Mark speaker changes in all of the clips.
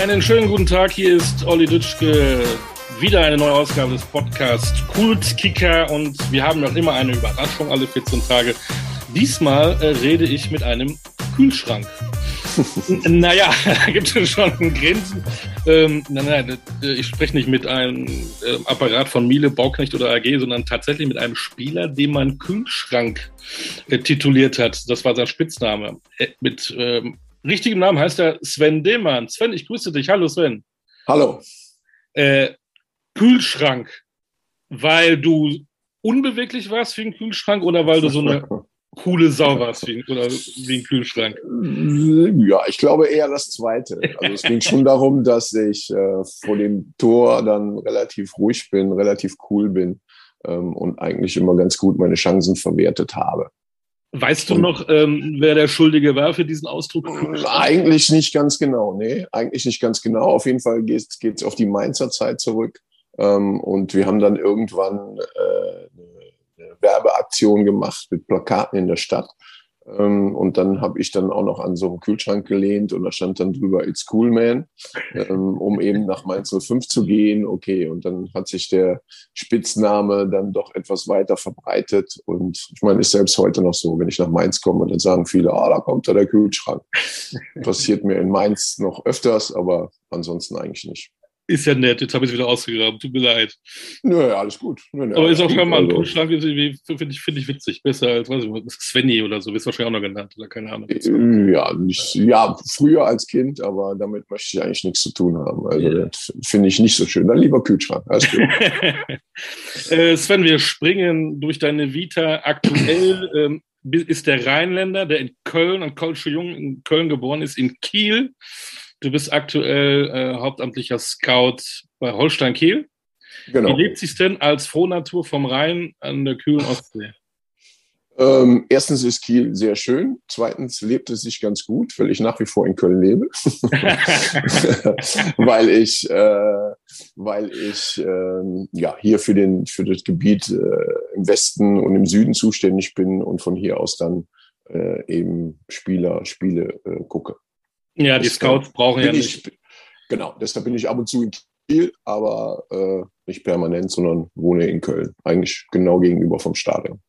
Speaker 1: Einen schönen guten Tag, hier ist Olli Dütschke. Wieder eine neue Ausgabe des Podcasts Kultkicker und wir haben noch immer eine Überraschung alle 14 Tage. Diesmal äh, rede ich mit einem Kühlschrank. naja, da gibt es schon Grenzen. Ähm, nein, nein, ich spreche nicht mit einem äh, Apparat von Miele, Bauknecht oder AG, sondern tatsächlich mit einem Spieler, den man Kühlschrank äh, tituliert hat. Das war sein Spitzname. Äh, mit ähm, richtigem Namen heißt er Sven Demann. Sven, ich grüße dich. Hallo Sven.
Speaker 2: Hallo.
Speaker 1: Äh, Kühlschrank, weil du unbeweglich warst wie ein Kühlschrank oder weil du so eine coole Sau warst wie, oder wie ein Kühlschrank?
Speaker 2: Ja, ich glaube eher das Zweite. Also es ging schon darum, dass ich äh, vor dem Tor dann relativ ruhig bin, relativ cool bin ähm, und eigentlich immer ganz gut meine Chancen verwertet habe.
Speaker 1: Weißt du noch, ähm, wer der Schuldige war für diesen Ausdruck?
Speaker 2: Eigentlich nicht ganz genau, nee, eigentlich nicht ganz genau. Auf jeden Fall geht es auf die Mainzer Zeit zurück. Ähm, und wir haben dann irgendwann äh, eine Werbeaktion gemacht mit Plakaten in der Stadt. Ähm, und dann habe ich dann auch noch an so einem Kühlschrank gelehnt und da stand dann drüber It's Cool Man, ähm, um eben nach Mainz 05 zu gehen. Okay, und dann hat sich der Spitzname dann doch etwas weiter verbreitet. Und ich meine, ist selbst heute noch so, wenn ich nach Mainz komme, dann sagen viele, ah, da kommt da der Kühlschrank. Passiert mir in Mainz noch öfters, aber ansonsten eigentlich nicht.
Speaker 1: Ist ja nett, jetzt habe ich es wieder ausgegraben, tut mir leid.
Speaker 2: Nö, alles gut.
Speaker 1: Nö, nö, Aber ist auch schon mal ein Kühlschrank, finde ich, find ich witzig. Besser als, weiß ich, Svenny oder so, wirst du wahrscheinlich auch noch genannt, oder keine Ahnung.
Speaker 2: Äh, ja, nicht, ja, früher als Kind, aber damit möchte ich eigentlich nichts zu tun haben. Also, ja. das finde ich nicht so schön. Dann lieber Kühlschrank. Alles gut.
Speaker 1: äh, Sven, wir springen durch deine Vita. Aktuell ähm, ist der Rheinländer, der in Köln, ein Kölsche Jung in Köln geboren ist, in Kiel Du bist aktuell äh, hauptamtlicher Scout bei Holstein Kiel. Genau. Wie lebt sich denn als Frohnatur vom Rhein an der kühlen Ostsee?
Speaker 2: Ähm, erstens ist Kiel sehr schön. Zweitens lebt es sich ganz gut, weil ich nach wie vor in Köln lebe. weil ich, äh, weil ich äh, ja, hier für, den, für das Gebiet äh, im Westen und im Süden zuständig bin und von hier aus dann äh, eben Spieler, Spiele äh, gucke.
Speaker 1: Ja, die Scouts brauchen ja
Speaker 2: nicht. Ich, genau, deshalb bin ich ab und zu in Kiel, aber äh, nicht permanent, sondern wohne in Köln. Eigentlich genau gegenüber vom Stadion.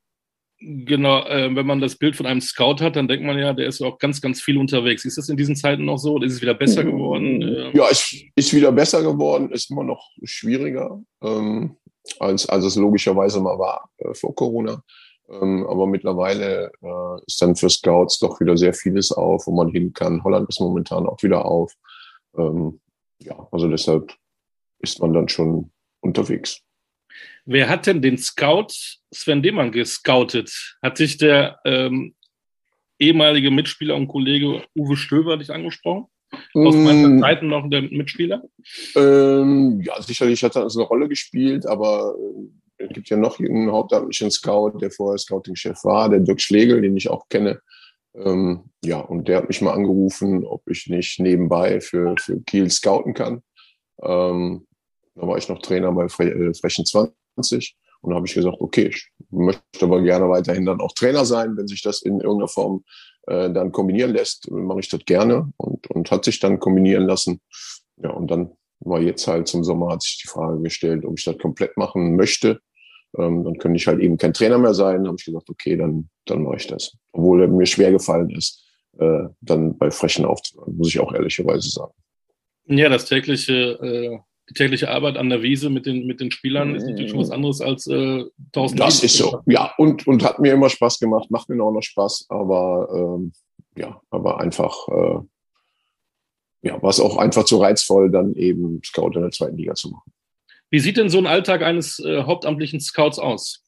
Speaker 1: Genau, äh, wenn man das Bild von einem Scout hat, dann denkt man ja, der ist ja auch ganz, ganz viel unterwegs. Ist das in diesen Zeiten noch so oder ist es wieder besser geworden?
Speaker 2: Ähm, ja, es ist wieder besser geworden, ist immer noch schwieriger, ähm, als, als es logischerweise mal war äh, vor Corona. Ähm, aber mittlerweile äh, ist dann für Scouts doch wieder sehr vieles auf, wo man hin kann. Holland ist momentan auch wieder auf. Ähm, ja, also deshalb ist man dann schon unterwegs.
Speaker 1: Wer hat denn den Scout Sven Demann gescoutet? Hat sich der ähm, ehemalige Mitspieler und Kollege Uwe Stöver dich angesprochen? Aus meinen mm. Zeiten noch der Mitspieler?
Speaker 2: Ähm, ja, sicherlich hat das eine Rolle gespielt, aber äh, es gibt ja noch einen hauptamtlichen Scout, der vorher Scouting-Chef war, der Dirk Schlegel, den ich auch kenne. Ähm, ja, und der hat mich mal angerufen, ob ich nicht nebenbei für, für Kiel scouten kann. Ähm, da war ich noch Trainer bei Fre äh, Frechen 20 und da habe ich gesagt, okay, ich möchte aber gerne weiterhin dann auch Trainer sein, wenn sich das in irgendeiner Form äh, dann kombinieren lässt, mache ich das gerne und, und hat sich dann kombinieren lassen. Ja, und dann war jetzt halt zum Sommer hat sich die Frage gestellt, ob ich das komplett machen möchte ähm, dann könnte ich halt eben kein Trainer mehr sein. Dann habe ich gesagt, okay, dann, dann mache ich das. Obwohl mir schwer gefallen ist, äh, dann bei Frechen aufzuhören, muss ich auch ehrlicherweise sagen.
Speaker 1: Ja, das tägliche, äh, die tägliche Arbeit an der Wiese mit den, mit den Spielern ist natürlich schon was anderes als äh, tausend.
Speaker 2: Das ist so, ja. Und, und hat mir immer Spaß gemacht, macht mir auch noch Spaß, aber ähm, ja, aber einfach, äh, ja, war es auch einfach zu reizvoll, dann eben Scout in der zweiten Liga zu machen.
Speaker 1: Wie sieht denn so ein Alltag eines äh, hauptamtlichen Scouts aus?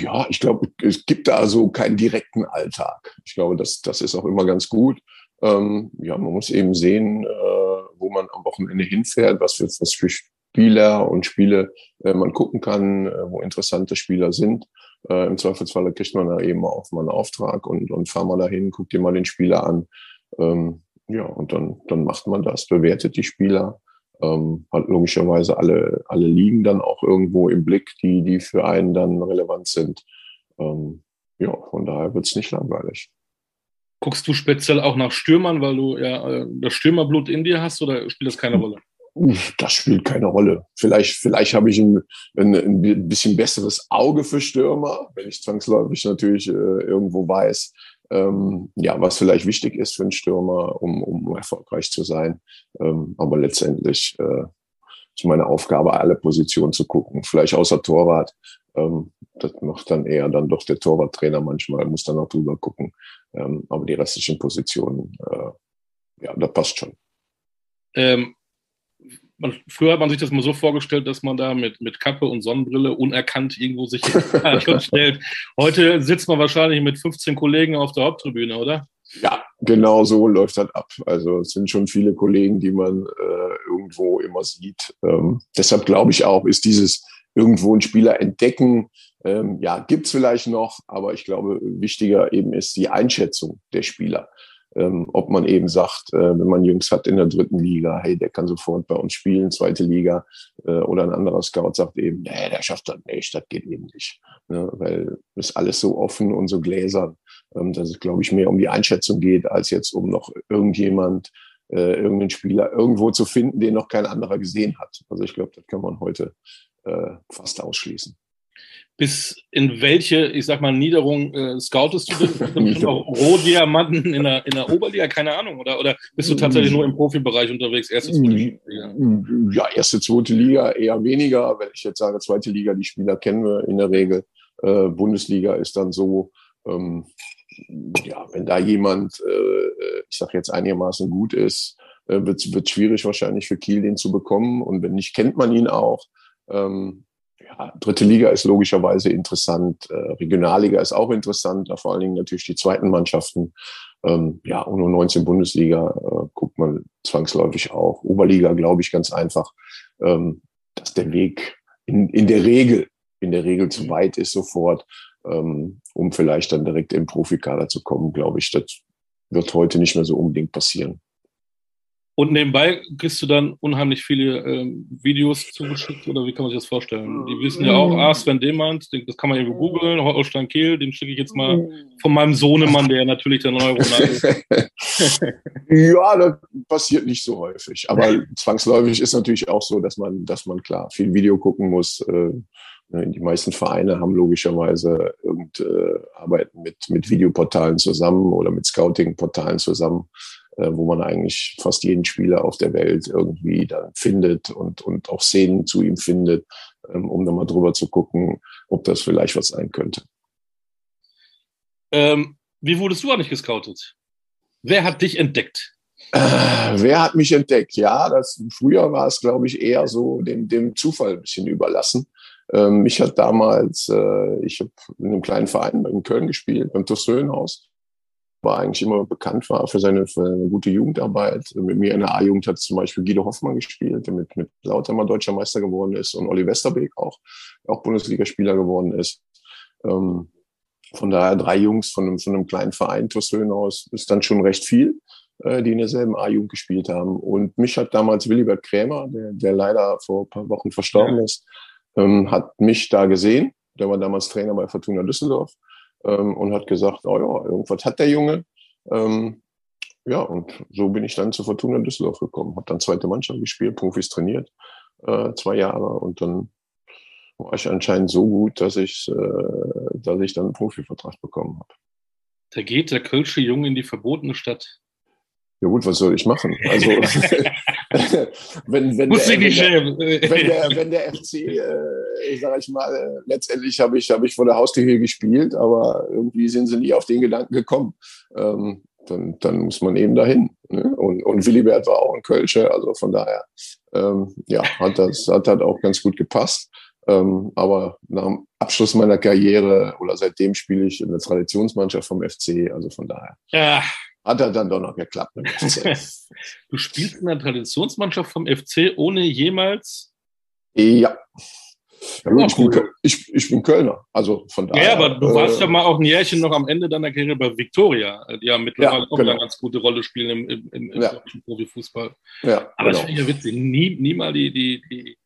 Speaker 2: Ja, ich glaube, es gibt da so keinen direkten Alltag. Ich glaube, das, das ist auch immer ganz gut. Ähm, ja, man muss eben sehen, äh, wo man am Wochenende hinfährt, was für, was für Spieler und Spiele äh, man gucken kann, äh, wo interessante Spieler sind. Äh, Im Zweifelsfall kriegt man da eben auch mal einen Auftrag und, und fahr mal dahin, guckt dir mal den Spieler an. Ähm, ja, und dann, dann macht man das, bewertet die Spieler ähm, hat logischerweise alle, alle Ligen dann auch irgendwo im Blick, die, die für einen dann relevant sind. Ähm, ja, von daher wird es nicht langweilig.
Speaker 1: Guckst du speziell auch nach Stürmern, weil du ja äh, das Stürmerblut in dir hast oder spielt das keine Rolle?
Speaker 2: Das spielt keine Rolle. Vielleicht, vielleicht habe ich ein, ein, ein bisschen besseres Auge für Stürmer, wenn ich zwangsläufig natürlich äh, irgendwo weiß, ähm, ja, was vielleicht wichtig ist für einen Stürmer, um, um erfolgreich zu sein. Ähm, aber letztendlich äh, ist meine Aufgabe, alle Positionen zu gucken. Vielleicht außer Torwart. Ähm, das macht dann eher dann doch der Torwarttrainer manchmal, muss dann auch drüber gucken. Ähm, aber die restlichen Positionen, äh, ja, da passt schon.
Speaker 1: Ähm, man, früher hat man sich das mal so vorgestellt, dass man da mit, mit Kappe und Sonnenbrille unerkannt irgendwo sich stellt. Heute sitzt man wahrscheinlich mit 15 Kollegen auf der Haupttribüne, oder?
Speaker 2: Ja, genau so läuft das ab. Also es sind schon viele Kollegen, die man äh, irgendwo immer sieht. Ähm, deshalb glaube ich auch, ist dieses irgendwo einen Spieler entdecken, ähm, ja, gibt's vielleicht noch, aber ich glaube, wichtiger eben ist die Einschätzung der Spieler ähm, ob man eben sagt, äh, wenn man Jungs hat in der dritten Liga, hey, der kann sofort bei uns spielen, zweite Liga, äh, oder ein anderer Scout sagt eben, nee, der schafft das nicht, das geht eben nicht. Ne? Weil ist alles so offen und so gläsern, ähm, dass es, glaube ich, mehr um die Einschätzung geht, als jetzt um noch irgendjemand, äh, irgendeinen Spieler irgendwo zu finden, den noch kein anderer gesehen hat. Also ich glaube, das kann man heute äh, fast ausschließen
Speaker 1: bis in welche, ich sag mal, Niederung äh, scoutest du denn? auch Rohdiamanten in der, in der Oberliga? Keine Ahnung. Oder, oder bist du tatsächlich nur im Profibereich unterwegs?
Speaker 2: Erste, zweite Liga? Ja, erste, zweite Liga eher weniger. Wenn ich jetzt sage, zweite Liga, die Spieler kennen wir in der Regel. Äh, Bundesliga ist dann so, ähm, ja, wenn da jemand, äh, ich sag jetzt einigermaßen gut ist, äh, wird es schwierig wahrscheinlich für Kiel den zu bekommen. Und wenn nicht, kennt man ihn auch. Ähm, ja, dritte Liga ist logischerweise interessant, äh, Regionalliga ist auch interessant, da vor allen Dingen natürlich die zweiten Mannschaften. Ähm, ja, und nur 19 Bundesliga äh, guckt man zwangsläufig auch. Oberliga, glaube ich, ganz einfach, ähm, dass der Weg in, in der Regel, in der Regel zu weit ist sofort, ähm, um vielleicht dann direkt im Profikader zu kommen, glaube ich. Das wird heute nicht mehr so unbedingt passieren.
Speaker 1: Und nebenbei kriegst du dann unheimlich viele ähm, Videos zugeschickt oder wie kann man sich das vorstellen? Die wissen ja auch, ah, Sven Demand, das kann man eben googeln, Holstein Kiel, den schicke ich jetzt mal von meinem Sohnemann, der natürlich der neue Ronaldo
Speaker 2: ist. ja, das passiert nicht so häufig. Aber zwangsläufig ist natürlich auch so, dass man, dass man klar viel Video gucken muss. Äh, ne, die meisten Vereine haben logischerweise irgend, äh, arbeiten mit, mit Videoportalen zusammen oder mit Scouting-Portalen zusammen wo man eigentlich fast jeden Spieler auf der Welt irgendwie dann findet und, und auch Szenen zu ihm findet, ähm, um dann mal drüber zu gucken, ob das vielleicht was sein könnte.
Speaker 1: Ähm, wie wurdest du eigentlich gescoutet? Wer hat dich entdeckt?
Speaker 2: Äh, wer hat mich entdeckt? Ja, das, früher war es, glaube ich, eher so dem, dem Zufall ein bisschen überlassen. Ähm, mich hat damals, äh, ich habe in einem kleinen Verein in Köln gespielt, beim Tossöhnhaus war eigentlich immer bekannt war für seine, für eine gute Jugendarbeit. Mit mir in der A-Jugend hat zum Beispiel Guido Hoffmann gespielt, der mit, mit Lauter mal deutscher Meister geworden ist und Olli Westerbeek auch, auch Bundesligaspieler geworden ist. Ähm, von daher drei Jungs von einem, von einem kleinen Verein, Tossöhn aus, ist dann schon recht viel, äh, die in derselben A-Jugend gespielt haben. Und mich hat damals Willibert Krämer, der, der leider vor ein paar Wochen verstorben ja. ist, ähm, hat mich da gesehen. Der war damals Trainer bei Fortuna Düsseldorf ähm, und hat gesagt, oh ja, irgendwas hat der Junge. Ähm, ja, und so bin ich dann zu Fortuna Düsseldorf gekommen. Habe dann zweite Mannschaft gespielt, Profis trainiert, äh, zwei Jahre und dann war ich anscheinend so gut, dass ich, äh, dass ich dann einen Profivertrag bekommen habe.
Speaker 1: Da geht der Kölsche Junge in die verbotene Stadt.
Speaker 2: Ja gut, was soll ich machen? Also wenn, wenn, der, wenn, der, wenn, der, wenn der FC, äh, sage ich mal, äh, letztendlich habe ich, hab ich vor der Haustür hier gespielt, aber irgendwie sind sie nie auf den Gedanken gekommen. Ähm, dann, dann muss man eben dahin. Ne? Und, und Willibert war auch ein Kölsche, also von daher ähm, ja, hat das hat halt auch ganz gut gepasst. Ähm, aber nach dem Abschluss meiner Karriere oder seitdem spiele ich in der Traditionsmannschaft vom FC, also von daher. Ja, hat er dann doch noch geklappt.
Speaker 1: du spielst in der Traditionsmannschaft vom FC ohne jemals.
Speaker 2: Ja. ja gut, ich, bin, ich, ich, bin, Kölner, also von daher.
Speaker 1: Ja, aber du warst äh, ja mal auch ein Jährchen noch am Ende deiner Karriere bei Viktoria, die ja mittlerweile ja, auch genau. eine ganz gute Rolle spielen im, im, im ja. deutschen Profifußball. Ja, aber genau. das finde ich ja witzig. Nie, nie mal die, die, die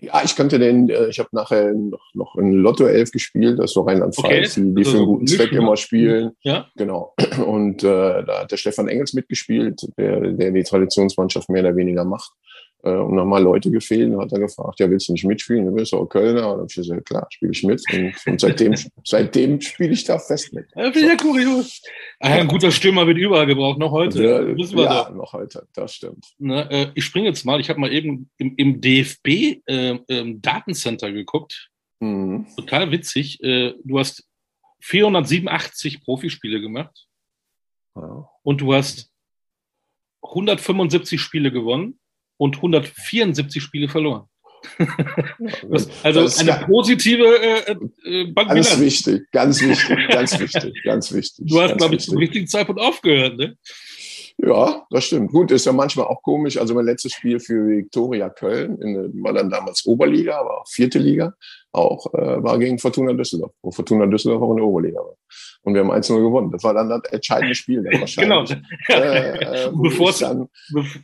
Speaker 2: Ja, ich kannte den, äh, ich habe nachher noch, noch in Lotto 11 gespielt, das ist so Rheinland-Pfalz, okay. die, die also für einen guten Zweck immer spielen. Ja. Genau. Und äh, da hat der Stefan Engels mitgespielt, der, der die Traditionsmannschaft mehr oder weniger macht. Äh, und nochmal Leute gefehlt und hat er gefragt, ja, willst du nicht mitspielen? Du bist auch Kölner. Und dann habe ich gesagt, klar, spiele ich mit. Und, und seitdem, seitdem spiele ich da fest mit.
Speaker 1: Ja, finde ich ja kurios. Ein guter Stürmer wird überall gebraucht, noch heute.
Speaker 2: Ja, ja da. noch heute, das stimmt.
Speaker 1: Na, äh, ich springe jetzt mal, ich habe mal eben im, im DFB äh, ähm, Datencenter geguckt. Mhm. Total witzig. Äh, du hast 487 Profispiele gemacht. Ja. Und du hast 175 Spiele gewonnen und 174 Spiele verloren. das, also das eine positive äh,
Speaker 2: äh, Ganz wichtig, ganz wichtig, ganz wichtig, ganz wichtig.
Speaker 1: Du hast, glaube ich, zum richtigen Zeitpunkt aufgehört, ne?
Speaker 2: Ja, das stimmt. Gut, ist ja manchmal auch komisch. Also mein letztes Spiel für Viktoria Köln in, war dann damals Oberliga, aber auch vierte Liga, auch äh, war gegen Fortuna Düsseldorf, wo Fortuna Düsseldorf auch in der Oberliga war. Und wir haben 1-0 gewonnen. Das war dann das entscheidende Spiel. Dann wahrscheinlich. genau. Äh, äh, bevor es dann,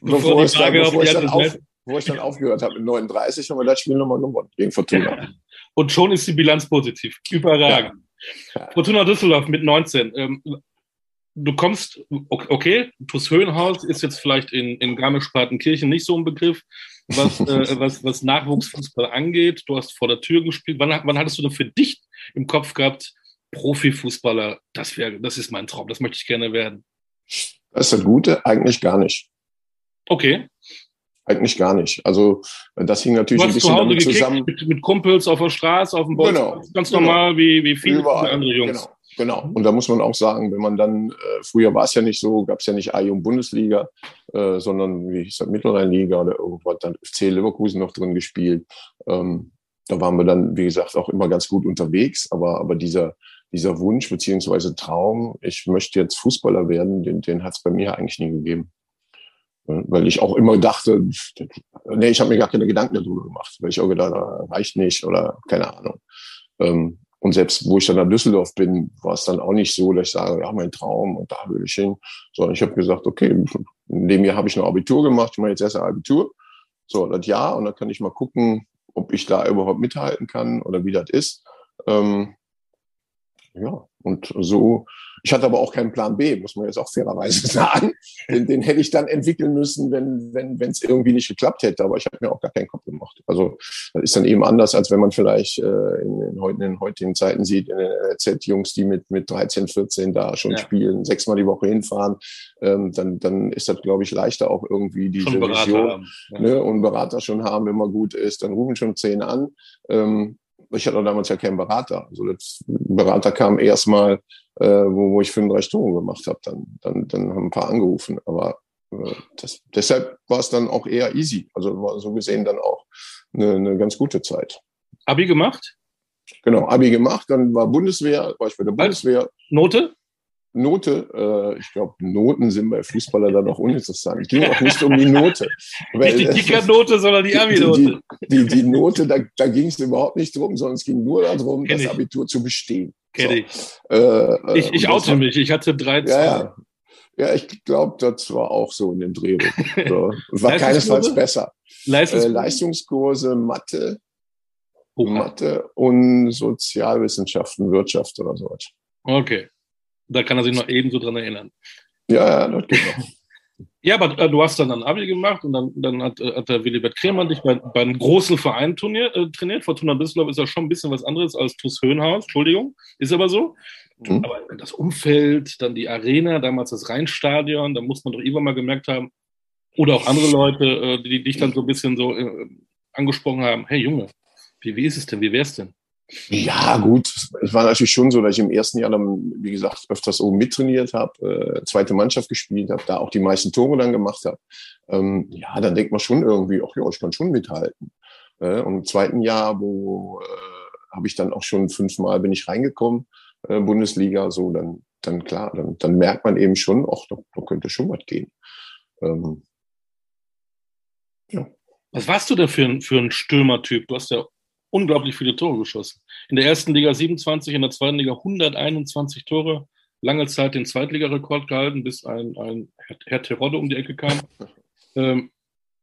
Speaker 2: bevor, ich dann, bevor ich dann auf, wo ich dann aufgehört habe mit 39, haben wir das Spiel nochmal gewonnen gegen Fortuna.
Speaker 1: Und schon ist die Bilanz positiv. Überragend. Ja. Ja. Fortuna Düsseldorf mit 19. Ähm, du kommst, okay, TuS Höhenhaus ist jetzt vielleicht in, in Garmisch-Partenkirchen nicht so ein Begriff, was, äh, was, was Nachwuchsfußball angeht. Du hast vor der Tür gespielt. Wann, wann hattest du denn für dich im Kopf gehabt, Profifußballer, das wäre, das ist mein Traum, das möchte ich gerne werden?
Speaker 2: Das ist das Gute, eigentlich gar nicht.
Speaker 1: Okay.
Speaker 2: Eigentlich gar nicht. Also das hing natürlich ein bisschen damit zusammen.
Speaker 1: Mit, mit, Kumpels auf der Straße, auf dem Boden. Genau, ganz genau. normal wie, wie viele Überall, andere Jungs.
Speaker 2: Genau. Genau. Und da muss man auch sagen, wenn man dann, äh, früher war es ja nicht so, gab es ja nicht A-Jung-Bundesliga, äh, sondern wie ich sag, Mittelrheinliga oder irgendwo hat dann FC Leverkusen noch drin gespielt. Ähm, da waren wir dann, wie gesagt, auch immer ganz gut unterwegs. Aber, aber dieser, dieser Wunsch beziehungsweise Traum, ich möchte jetzt Fußballer werden, den, den hat es bei mir eigentlich nie gegeben. Weil ich auch immer dachte, nee, ich habe mir gar keine Gedanken darüber gemacht, weil ich auch gedacht, reicht nicht oder keine Ahnung. Ähm, und selbst wo ich dann nach Düsseldorf bin, war es dann auch nicht so, dass ich sage, ja, mein Traum und da will ich hin. Sondern ich habe gesagt, okay, in dem Jahr habe ich noch Abitur gemacht, ich mache jetzt erst ein Abitur. So, das Jahr und dann kann ich mal gucken, ob ich da überhaupt mithalten kann oder wie das ist. Ähm, ja, und so ich hatte aber auch keinen Plan B, muss man jetzt auch fairerweise sagen. Den, den hätte ich dann entwickeln müssen, wenn wenn wenn es irgendwie nicht geklappt hätte. Aber ich habe mir auch gar keinen Kopf gemacht. Also das ist dann eben anders, als wenn man vielleicht äh, in, in, in den heutigen Zeiten sieht, in den Z-Jungs, die mit mit 13, 14 da schon ja. spielen, sechsmal die Woche hinfahren. Ähm, dann dann ist das, glaube ich, leichter auch irgendwie diese Vision ja. ne, und Berater schon haben, wenn man gut ist. Dann rufen schon zehn an. Ähm, ich hatte damals ja keinen Berater. Also das Berater kam erstmal äh, wo, wo ich 35 Tore gemacht habe. Dann, dann, dann haben ein paar angerufen. Aber äh, das, deshalb war es dann auch eher easy. Also war so gesehen dann auch eine, eine ganz gute Zeit.
Speaker 1: Abi gemacht?
Speaker 2: Genau, Abi gemacht, dann war Bundeswehr, war ich bei der Bundeswehr.
Speaker 1: Note?
Speaker 2: Note, äh, ich glaube, Noten sind bei Fußballer dann auch uninteressant. Es ging auch nicht um die Note.
Speaker 1: Nicht die Kicker-Note, sondern die Abi-Note.
Speaker 2: Die, die, die, Note, da, da ging es überhaupt nicht drum, sondern es ging nur darum, Kenn das ich. Abitur zu bestehen.
Speaker 1: Kenne so. ich. Äh, ich. Ich oute mich, ich hatte 13.
Speaker 2: Ja, ja. ja ich glaube, das war auch so in den Drehungen. So. war keinesfalls besser. Leistungskurse? Äh, Leistungskurse, Mathe, Oha. Mathe und Sozialwissenschaften, Wirtschaft oder sowas.
Speaker 1: Okay. Da kann er sich noch ebenso dran erinnern.
Speaker 2: Ja, ja, das geht noch.
Speaker 1: Ja, aber äh, du hast dann ein Abi gemacht und dann, dann hat, äh, hat der Willibert Kremer dich bei, bei einem großen Verein turnier, äh, trainiert. Fortuna Düsseldorf ist ja schon ein bisschen was anderes als TuS Höhenhaus, Entschuldigung, ist aber so. Mhm. Aber das Umfeld, dann die Arena, damals das Rheinstadion, da muss man doch irgendwann mal gemerkt haben, oder auch andere Leute, äh, die dich dann so ein bisschen so äh, angesprochen haben, hey Junge, wie, wie ist es denn, wie wär's denn?
Speaker 2: Ja, gut. Es war natürlich schon so, dass ich im ersten Jahr dann, wie gesagt, öfters oben mittrainiert habe, äh, zweite Mannschaft gespielt habe, da auch die meisten Tore dann gemacht habe. Ähm, ja, dann denkt man schon irgendwie, ach ja, ich kann schon mithalten. Äh, und im zweiten Jahr, wo äh, habe ich dann auch schon fünfmal bin ich reingekommen, äh, Bundesliga, so, dann, dann klar, dann, dann merkt man eben schon, ach, da, da könnte schon was gehen. Ähm,
Speaker 1: ja. Was warst du denn für ein, für ein Stürmertyp? Du hast ja unglaublich viele Tore geschossen. In der ersten Liga 27, in der zweiten Liga 121 Tore. Lange Zeit den Zweitligarekord gehalten, bis ein, ein Herr Terodde um die Ecke kam. Ähm,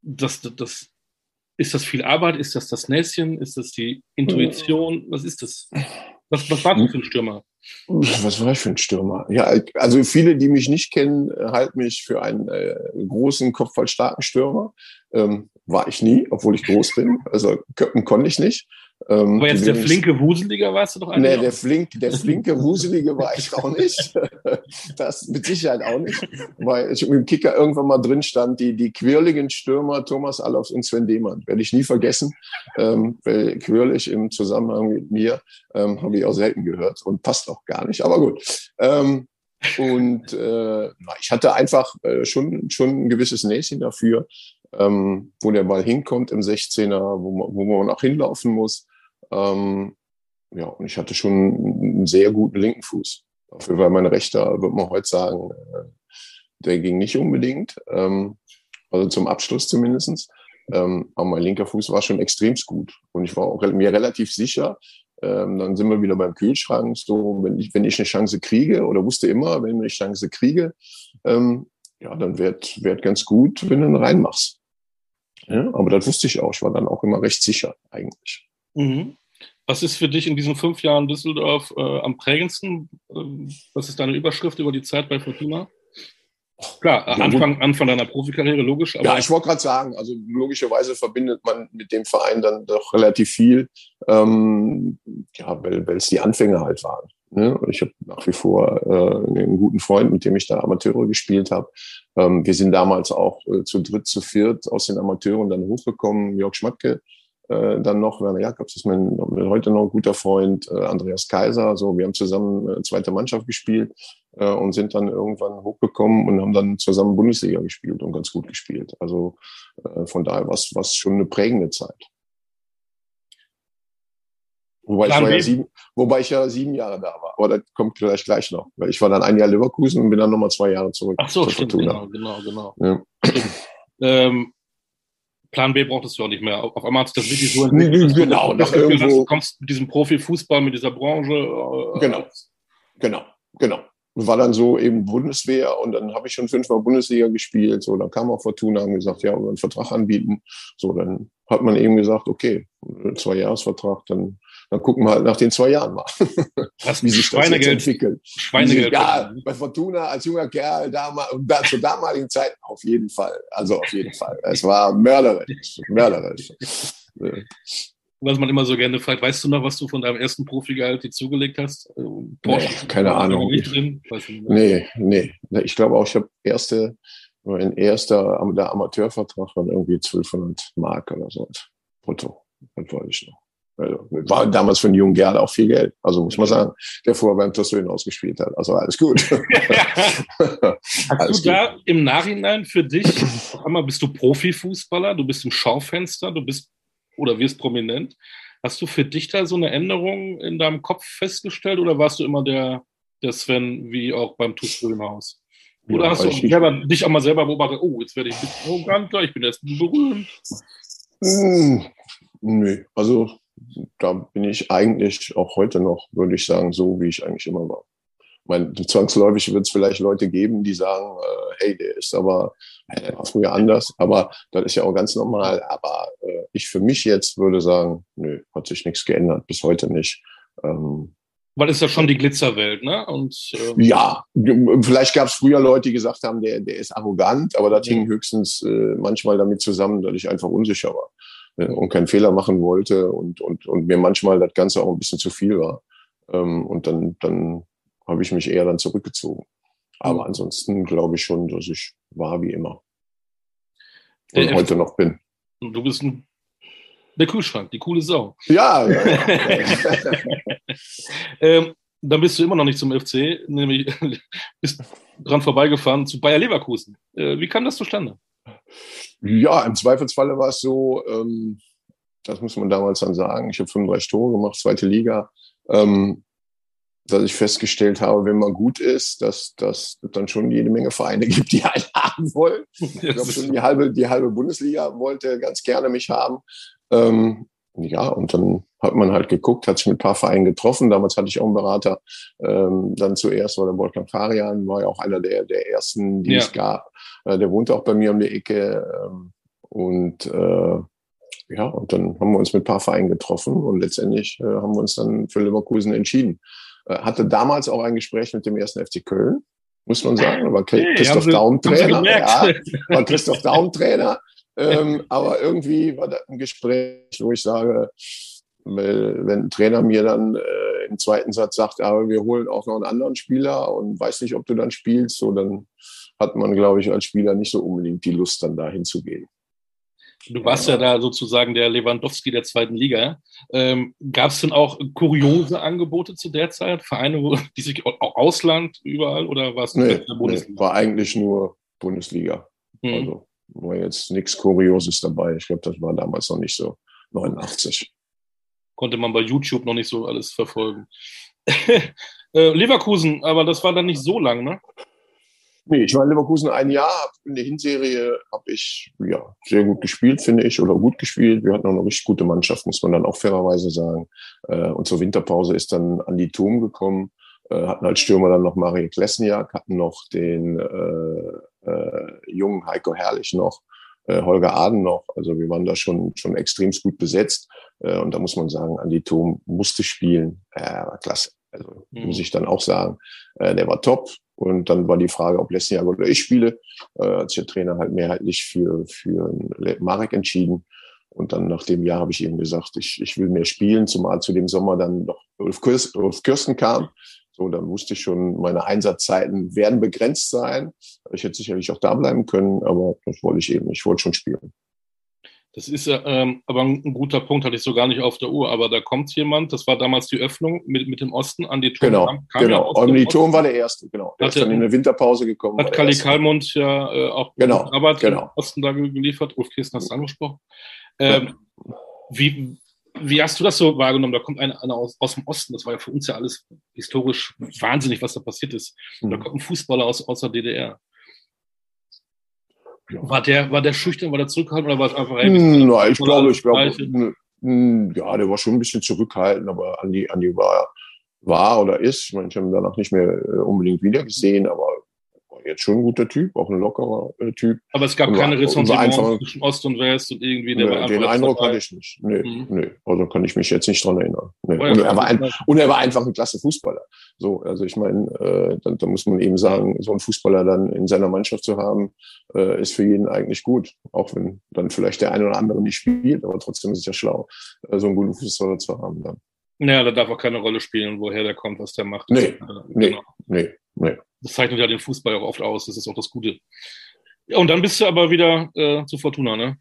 Speaker 1: das, das Ist das viel Arbeit? Ist das das Näschen? Ist das die Intuition? Was ist das? Was, was war das für ein Stürmer?
Speaker 2: Was war ich für ein Stürmer? Ja, also viele, die mich nicht kennen, halten mich für einen äh, großen, kopfballstarken Stürmer. Ähm, war ich nie, obwohl ich groß bin. Also Köppen konnte ich nicht.
Speaker 1: Ähm, Aber jetzt der flinke Wuselige warst du doch
Speaker 2: eigentlich? Nee, der, flink, der flinke Wuselige war ich auch nicht. das mit Sicherheit auch nicht. Weil ich im Kicker irgendwann mal drin stand, die, die quirligen Stürmer Thomas Allofs und Sven Demann. Werde ich nie vergessen. Ähm, weil quirlig im Zusammenhang mit mir ähm, habe ich auch selten gehört und passt auch gar nicht. Aber gut. Ähm, und äh, ich hatte einfach äh, schon, schon ein gewisses Näschen dafür, ähm, wo der Ball hinkommt im 16er, wo man, wo man auch hinlaufen muss. Ähm, ja, und ich hatte schon einen sehr guten linken Fuß. Dafür war mein rechter, würde man heute sagen, äh, der ging nicht unbedingt. Ähm, also zum Abschluss zumindestens. Ähm, aber mein linker Fuß war schon extremst gut. Und ich war auch mir relativ sicher, ähm, dann sind wir wieder beim Kühlschrank. So, wenn ich, wenn ich eine Chance kriege, oder wusste immer, wenn ich eine Chance kriege, ähm, ja, dann wird, wird ganz gut, wenn du ihn reinmachst. Ja, aber das wusste ich auch. Ich war dann auch immer recht sicher, eigentlich.
Speaker 1: Mhm. Was ist für dich in diesen fünf Jahren Düsseldorf äh, am prägendsten? Ähm, was ist deine Überschrift über die Zeit bei Fortuna? Klar, ja, Anfang, Anfang deiner Profikarriere, logisch.
Speaker 2: ja, ich wollte gerade sagen, also logischerweise verbindet man mit dem Verein dann doch relativ viel, ähm, ja, weil es die Anfänge halt waren. Ne? Ich habe nach wie vor äh, einen guten Freund, mit dem ich da Amateure gespielt habe. Ähm, wir sind damals auch äh, zu dritt, zu viert aus den Amateuren dann hochgekommen. Jörg Schmatke äh, dann noch, Werner Jakobs ist mein heute noch ein guter Freund, äh, Andreas Kaiser. So, wir haben zusammen äh, zweite Mannschaft gespielt äh, und sind dann irgendwann hochgekommen und haben dann zusammen Bundesliga gespielt und ganz gut gespielt. Also äh, von daher war es schon eine prägende Zeit. Wobei ich, ja sieben, wobei ich ja sieben Jahre da war. Aber das kommt vielleicht gleich noch. Weil ich war dann ein Jahr Leverkusen und bin dann nochmal zwei Jahre zurück.
Speaker 1: Ach so, stimmt, genau, genau, genau. Ja. Ähm, Plan B brauchtest du auch nicht mehr. Auf einmal hat sich das wirklich so
Speaker 2: entwickelt. Genau,
Speaker 1: nach irgendwo. Du kommst mit diesem Profifußball, mit dieser Branche.
Speaker 2: Äh, genau, genau, genau. War dann so eben Bundeswehr und dann habe ich schon fünfmal Bundesliga gespielt. So, dann kam auch Fortuna und gesagt, ja, wir einen Vertrag anbieten. So, dann hat man eben gesagt, okay, zwei Jahresvertrag, dann dann gucken wir halt nach den zwei Jahren mal,
Speaker 1: wie sich das jetzt entwickelt.
Speaker 2: Schweinegeld. Ja, bei Fortuna als junger Kerl damals, da, zur damaligen Zeit auf jeden Fall. Also auf jeden Fall. Es war mörderisch. mörderisch.
Speaker 1: Was man immer so gerne fragt, weißt du noch, was du von deinem ersten Profigehalt dir zugelegt hast? Äh,
Speaker 2: Porsche, nee, keine Ahnung. Drin? Nee, nee. Ich glaube auch, ich habe erste, mein erster der Amateurvertrag waren irgendwie 1200 Mark oder so. Brutto. Das wollte ich noch. Also, war damals für einen jungen Kerl auch viel Geld. Also muss man sagen, der vorher beim Tossöhn ausgespielt hat. Also alles gut.
Speaker 1: Hast alles du gut. da im Nachhinein für dich, einmal bist du Profifußballer, du bist im Schaufenster, du bist oder wirst prominent. Hast du für dich da so eine Änderung in deinem Kopf festgestellt oder warst du immer der, der Sven wie auch beim Tuchel-Haus? Oder ja, hast du selber, dich auch mal selber beobachtet, oh, jetzt werde ich ein bisschen arroganter, ich bin jetzt berühmt?
Speaker 2: Hm, nö, also da bin ich eigentlich auch heute noch, würde ich sagen, so wie ich eigentlich immer war. Mein, zwangsläufig wird es vielleicht Leute geben, die sagen, äh, hey, der ist aber äh, früher anders, aber das ist ja auch ganz normal. Aber äh, ich für mich jetzt würde sagen, nö, hat sich nichts geändert, bis heute nicht. Ähm,
Speaker 1: weil es ja schon die Glitzerwelt, ne? Und,
Speaker 2: ähm ja, vielleicht gab es früher Leute, die gesagt haben, der, der ist arrogant, aber das hing höchstens äh, manchmal damit zusammen, dass ich einfach unsicher war. Äh, und keinen Fehler machen wollte und, und, und mir manchmal das Ganze auch ein bisschen zu viel war. Ähm, und dann, dann habe ich mich eher dann zurückgezogen. Aber mhm. ansonsten glaube ich schon, dass ich war wie immer. Und äh, heute noch bin.
Speaker 1: Du bist ein, der Kühlschrank, die coole Sau.
Speaker 2: Ja, ja. ja.
Speaker 1: ähm, dann bist du immer noch nicht zum FC, nämlich bist dran vorbeigefahren zu Bayer Leverkusen. Äh, wie kam das zustande?
Speaker 2: Ja, im Zweifelsfalle war es so, ähm, das muss man damals dann sagen, ich habe 35 Tore gemacht, zweite Liga, ähm, dass ich festgestellt habe, wenn man gut ist, dass das dann schon jede Menge Vereine gibt, die einen haben wollen. Ich glaube schon die halbe, die halbe Bundesliga wollte ganz gerne mich haben. Ähm, ja, und dann hat man halt geguckt, hat sich mit ein paar Vereinen getroffen. Damals hatte ich auch einen Berater. Ähm, dann zuerst war der Wolfgang Farian, war ja auch einer der, der ersten, die ja. es gab. Äh, der wohnte auch bei mir um die Ecke. Ähm, und äh, ja, und dann haben wir uns mit ein paar Vereinen getroffen und letztendlich äh, haben wir uns dann für Leverkusen entschieden. Äh, hatte damals auch ein Gespräch mit dem ersten FC Köln, muss man sagen. War Christoph hey, Daum Trainer. Ja, war Christoph Daum Trainer. Ähm, aber irgendwie war das ein Gespräch, wo ich sage, weil wenn ein Trainer mir dann äh, im zweiten Satz sagt, aber wir holen auch noch einen anderen Spieler und weiß nicht, ob du dann spielst, so dann hat man, glaube ich, als Spieler nicht so unbedingt die Lust, dann da hinzugehen.
Speaker 1: Du warst ja da sozusagen der Lewandowski der zweiten Liga. Ähm, Gab es denn auch kuriose Angebote zu der Zeit? Vereine, wo, die sich auch Ausland überall oder war es
Speaker 2: nee? Nee, war eigentlich nur Bundesliga. Hm. Also war jetzt nichts Kurioses dabei. Ich glaube, das war damals noch nicht so 89
Speaker 1: konnte man bei YouTube noch nicht so alles verfolgen. äh, Leverkusen, aber das war dann nicht so lang, ne?
Speaker 2: Nee, ich war in Leverkusen ein Jahr. In der Hinserie habe ich ja, sehr gut gespielt, finde ich, oder gut gespielt. Wir hatten auch eine richtig gute Mannschaft, muss man dann auch fairerweise sagen. Äh, und zur Winterpause ist dann Andi Thom gekommen, äh, hatten als Stürmer dann noch Marie Klesniak, hatten noch den äh, äh, jungen Heiko Herrlich noch, äh, Holger Aden noch. Also wir waren da schon, schon extrem gut besetzt. Äh, und da muss man sagen, Andi Thom musste spielen. Äh, war klasse. Also mhm. muss ich dann auch sagen, äh, der war top. Und dann war die Frage, ob Lesniak oder ich spiele. Äh, hat sich der Trainer halt mehrheitlich für, für Marek entschieden. Und dann nach dem Jahr habe ich ihm gesagt, ich, ich will mehr spielen, zumal zu dem Sommer dann noch Ulf, Kürsten kam. So, dann wusste ich schon, meine Einsatzzeiten werden begrenzt sein. Ich hätte sicherlich auch da bleiben können, aber das wollte ich eben. Ich wollte schon spielen.
Speaker 1: Das ist ja ähm, aber ein guter Punkt, hatte ich so gar nicht auf der Uhr. Aber da kommt jemand, das war damals die Öffnung mit, mit dem Osten an die
Speaker 2: Turm. Genau, kam, kam genau. Ja die Turm war der erste, genau. Der
Speaker 1: hat ist dann in eine Winterpause gekommen. Hat Kali Kalmund ja äh, auch
Speaker 2: genau,
Speaker 1: Arbeit
Speaker 2: genau.
Speaker 1: im Osten da geliefert. Ulf Kirsten hast du angesprochen. Ähm, ja. wie, wie hast du das so wahrgenommen? Da kommt einer, einer aus, aus, dem Osten, das war ja für uns ja alles historisch wahnsinnig, was da passiert ist. Mhm. Da kommt ein Fußballer aus, aus der DDR. War der, war der schüchtern, war der zurückhaltend oder war es einfach ein
Speaker 2: bisschen? Nein, ich glaube, ich glaube, ja, der war schon ein bisschen zurückhaltend, aber Andi, Andi war, war oder ist, ich meine, ich habe ihn danach nicht mehr äh, unbedingt wieder gesehen, aber jetzt schon ein guter Typ, auch ein lockerer äh, Typ.
Speaker 1: Aber es gab und keine Ressentiments zwischen Ost und West und irgendwie
Speaker 2: der nee, war Den Eindruck dabei. hatte ich nicht. Nee, mhm. nee, also kann ich mich jetzt nicht dran erinnern. Nee. Oh ja, und, er war ein, und er war einfach ein klasse Fußballer. So, also ich meine, äh, da, da muss man eben sagen, so einen Fußballer dann in seiner Mannschaft zu haben, äh, ist für jeden eigentlich gut. Auch wenn dann vielleicht der eine oder andere nicht spielt, aber trotzdem ist es ja schlau, äh, so einen guten Fußballer zu haben dann.
Speaker 1: Naja, da darf auch keine Rolle spielen, woher der kommt, was der macht.
Speaker 2: Nee, nee, genau. nee, nee.
Speaker 1: Das zeichnet ja den Fußball auch oft aus, das ist auch das Gute. Ja, und dann bist du aber wieder äh, zu Fortuna, ne?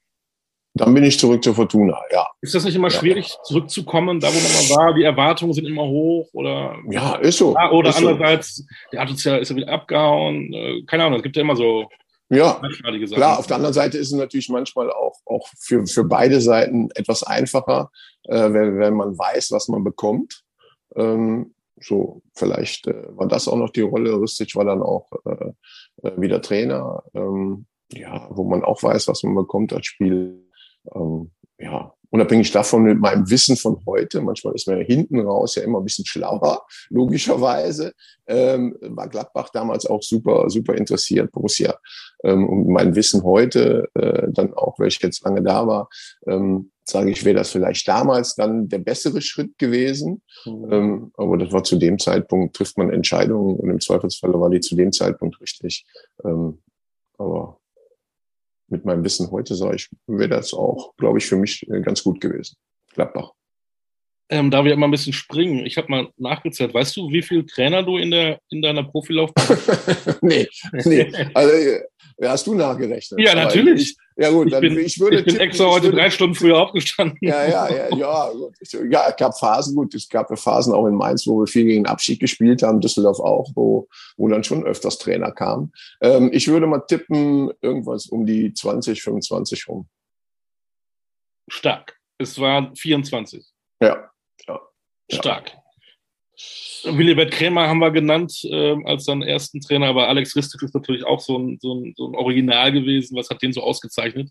Speaker 2: Dann bin ich zurück zur Fortuna, ja.
Speaker 1: Ist das nicht immer schwierig, ja. zurückzukommen, da wo man mal war? Die Erwartungen sind immer hoch oder?
Speaker 2: Ja, ist so.
Speaker 1: Ja, oder
Speaker 2: ist
Speaker 1: andererseits, so. der hat uns ja, ist ja wieder abgehauen. Äh, keine Ahnung, es gibt ja immer so
Speaker 2: ja, klar. Auf der anderen Seite ist es natürlich manchmal auch, auch für, für beide Seiten etwas einfacher, äh, wenn, wenn man weiß, was man bekommt. Ähm, so, vielleicht äh, war das auch noch die Rolle. Rüstic war dann auch äh, äh, wieder Trainer, ähm, ja, wo man auch weiß, was man bekommt als Spiel. Ähm, ja, unabhängig davon mit meinem Wissen von heute, manchmal ist man ja hinten raus ja immer ein bisschen schlauer, logischerweise, ähm, war Gladbach damals auch super, super interessiert, Borussia. Ähm, und mein Wissen heute, äh, dann auch, weil ich jetzt lange da war, ähm, sage ich, wäre das vielleicht damals dann der bessere Schritt gewesen. Mhm. Ähm, aber das war zu dem Zeitpunkt, trifft man Entscheidungen und im Zweifelsfall war die zu dem Zeitpunkt richtig. Ähm, aber mit meinem Wissen heute sage ich, wäre das auch, glaube ich, für mich äh, ganz gut gewesen. Gladbach.
Speaker 1: Ähm, da wir immer ein bisschen springen, ich habe mal nachgezählt. Weißt du, wie viele Trainer du in, der, in deiner Profilaufbahn
Speaker 2: hast? nee, nee. Also, ja, hast du nachgerechnet.
Speaker 1: Ja, natürlich.
Speaker 2: Ich, ja, gut,
Speaker 1: dann, ich, bin, ich würde. Ich bin tippen, extra heute würde, drei Stunden früher aufgestanden.
Speaker 2: Ja, ja, ja, ja, gut. Ja, es gab Phasen, gut, es gab Phasen auch in Mainz, wo wir viel gegen Abschied gespielt haben, Düsseldorf auch, wo, wo dann schon öfters Trainer kamen. Ähm, ich würde mal tippen, irgendwas um die 20, 25 rum.
Speaker 1: Stark. Es waren 24.
Speaker 2: Ja.
Speaker 1: Stark. Ja. Willibert Krämer haben wir genannt äh, als seinen ersten Trainer, aber Alex Ristic ist natürlich auch so ein, so, ein, so ein Original gewesen. Was hat den so ausgezeichnet?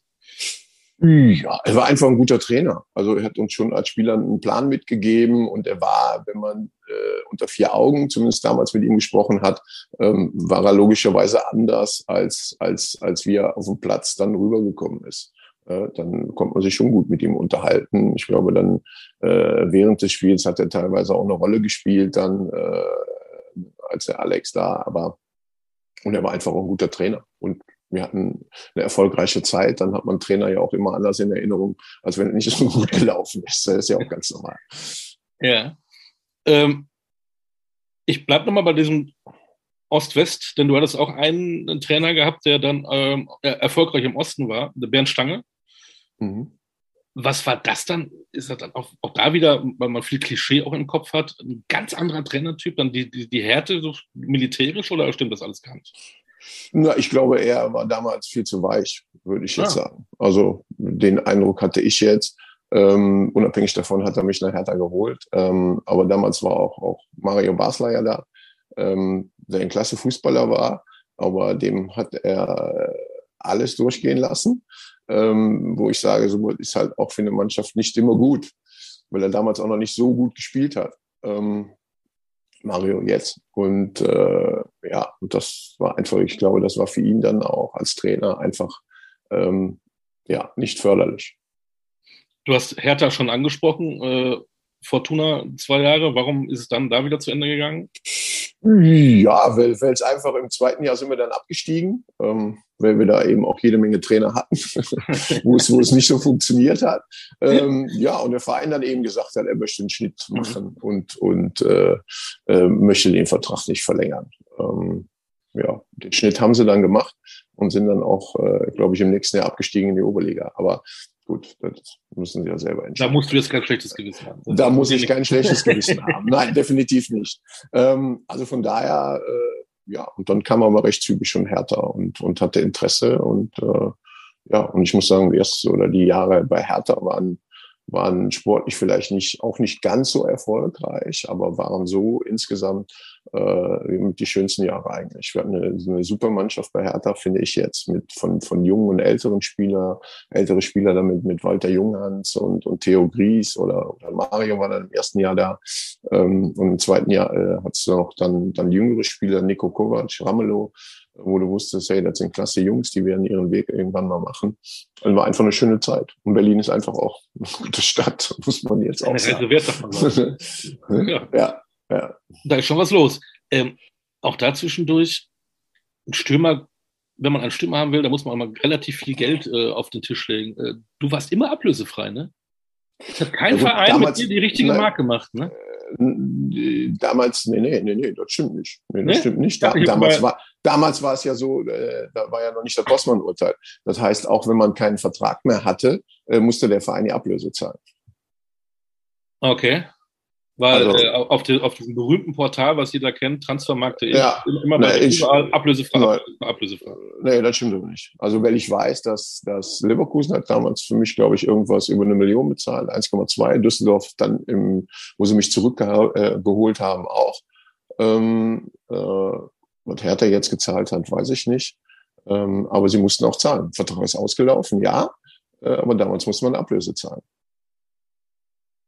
Speaker 2: Ja, er war einfach ein guter Trainer. Also er hat uns schon als Spieler einen Plan mitgegeben und er war, wenn man äh, unter vier Augen zumindest damals mit ihm gesprochen hat, ähm, war er logischerweise anders als als als wie er auf dem Platz dann rübergekommen ist. Dann kommt man sich schon gut mit ihm unterhalten. Ich glaube, dann äh, während des Spiels hat er teilweise auch eine Rolle gespielt, dann äh, als der Alex da, aber und er war einfach ein guter Trainer. Und wir hatten eine erfolgreiche Zeit, dann hat man Trainer ja auch immer anders in Erinnerung, als wenn es nicht so gut gelaufen ist. Das ist ja auch ganz normal.
Speaker 1: Ja. Ähm, ich bleibe nochmal bei diesem Ost-West, denn du hattest auch einen, einen Trainer gehabt, der dann ähm, erfolgreich im Osten war, der Bernd Stange. Mhm. Was war das dann? Ist das dann auch, auch, da wieder, weil man viel Klischee auch im Kopf hat, ein ganz anderer Trainertyp, dann die, die, die Härte so militärisch oder stimmt das alles gar nicht?
Speaker 2: Na, ich glaube, er war damals viel zu weich, würde ich jetzt ah. sagen. Also den Eindruck hatte ich jetzt. Ähm, unabhängig davon hat er mich nach Hertha geholt. Ähm, aber damals war auch, auch Mario Basler ja da, ähm, der ein klasse Fußballer war. Aber dem hat er alles durchgehen lassen ähm, wo ich sage, so ist halt auch für eine Mannschaft nicht immer gut, weil er damals auch noch nicht so gut gespielt hat. Ähm, Mario jetzt. Und äh, ja, und das war einfach, ich glaube, das war für ihn dann auch als Trainer einfach ähm, ja nicht förderlich.
Speaker 1: Du hast Hertha schon angesprochen, äh, Fortuna zwei Jahre. Warum ist es dann da wieder zu Ende gegangen?
Speaker 2: Ja, weil es einfach im zweiten Jahr sind wir dann abgestiegen, ähm, weil wir da eben auch jede Menge Trainer hatten, wo, es, wo es nicht so funktioniert hat. Ähm, ja, und der Verein dann eben gesagt hat, er möchte einen Schnitt mhm. machen und, und äh, äh, möchte den Vertrag nicht verlängern. Ähm, ja, den Schnitt haben sie dann gemacht und sind dann auch, äh, glaube ich, im nächsten Jahr abgestiegen in die Oberliga. Aber gut, das müssen Sie ja selber
Speaker 1: entscheiden. Da musst du jetzt kein schlechtes Gewissen haben.
Speaker 2: Da muss ich kein schlechtes Gewissen haben. Nein, definitiv nicht. Ähm, also von daher, äh, ja, und dann kam er aber recht zügig schon härter und, und hatte Interesse und äh, ja, und ich muss sagen, die erste oder die Jahre bei Hertha waren waren sportlich vielleicht nicht, auch nicht ganz so erfolgreich, aber waren so insgesamt äh, die schönsten Jahre eigentlich. Wir hatten eine, eine super Mannschaft bei Hertha, finde ich jetzt, mit von, von jungen und älteren Spielern, ältere Spieler damit mit Walter Junghans und, und Theo Gries oder, oder Mario war dann im ersten Jahr da. Ähm, und im zweiten Jahr äh, hat es noch dann, dann jüngere Spieler, Nico Kovac, Ramelow, wo du wusstest, hey, das sind klasse Jungs, die werden ihren Weg irgendwann mal machen. Also war einfach eine schöne Zeit. Und Berlin ist einfach auch eine gute Stadt, muss man jetzt auch sagen.
Speaker 1: ja. ja, ja. Da ist schon was los. Ähm, auch da zwischendurch, ein Stürmer, wenn man einen Stürmer haben will, da muss man mal relativ viel Geld äh, auf den Tisch legen. Äh, du warst immer ablösefrei, ne? Es hat kein gut, Verein damals, mit dir die richtige Marke gemacht, ne?
Speaker 2: Äh, damals, nee, nee, nee, nee, das stimmt nicht. Nee, das nee? stimmt nicht. Da, damals, war, damals war es ja so, äh, da war ja noch nicht das Bossmann-Urteil. Das heißt, auch wenn man keinen Vertrag mehr hatte, äh, musste der Verein die Ablöse zahlen.
Speaker 1: Okay. Weil also, äh, auf, die, auf, diesem berühmten Portal, was jeder kennt, Transfermarkt.de,
Speaker 2: ja,
Speaker 1: immer bei
Speaker 2: nee, ich,
Speaker 1: überall ablösefrei, ablösefrei.
Speaker 2: Nee, das stimmt aber nicht. Also weil ich weiß, dass, dass Leverkusen hat damals für mich, glaube ich, irgendwas über eine Million bezahlt, 1,2. Düsseldorf dann, im, wo sie mich zurückgeholt äh, haben, auch. Ähm, äh, was Hertha jetzt gezahlt hat, weiß ich nicht. Ähm, aber sie mussten auch zahlen. Vertrag ist ausgelaufen, ja. Äh, aber damals musste man Ablöse zahlen.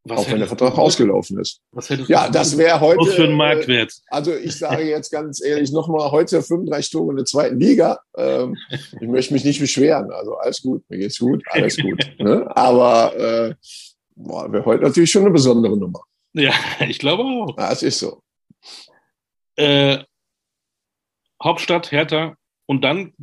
Speaker 2: Was auch wenn der Vertrag ausgelaufen ist. ja, das wäre heute.
Speaker 1: für einen Marktwert?
Speaker 2: Also ich sage jetzt ganz ehrlich nochmal, heute 35 Tore in der zweiten Liga. Ähm, ich möchte mich nicht beschweren. Also alles gut, mir geht's gut, alles gut. Ne? Aber äh, wäre heute natürlich schon eine besondere Nummer.
Speaker 1: Ja, ich glaube auch.
Speaker 2: Ja, es ist so.
Speaker 1: Äh, Hauptstadt, Hertha. Und dann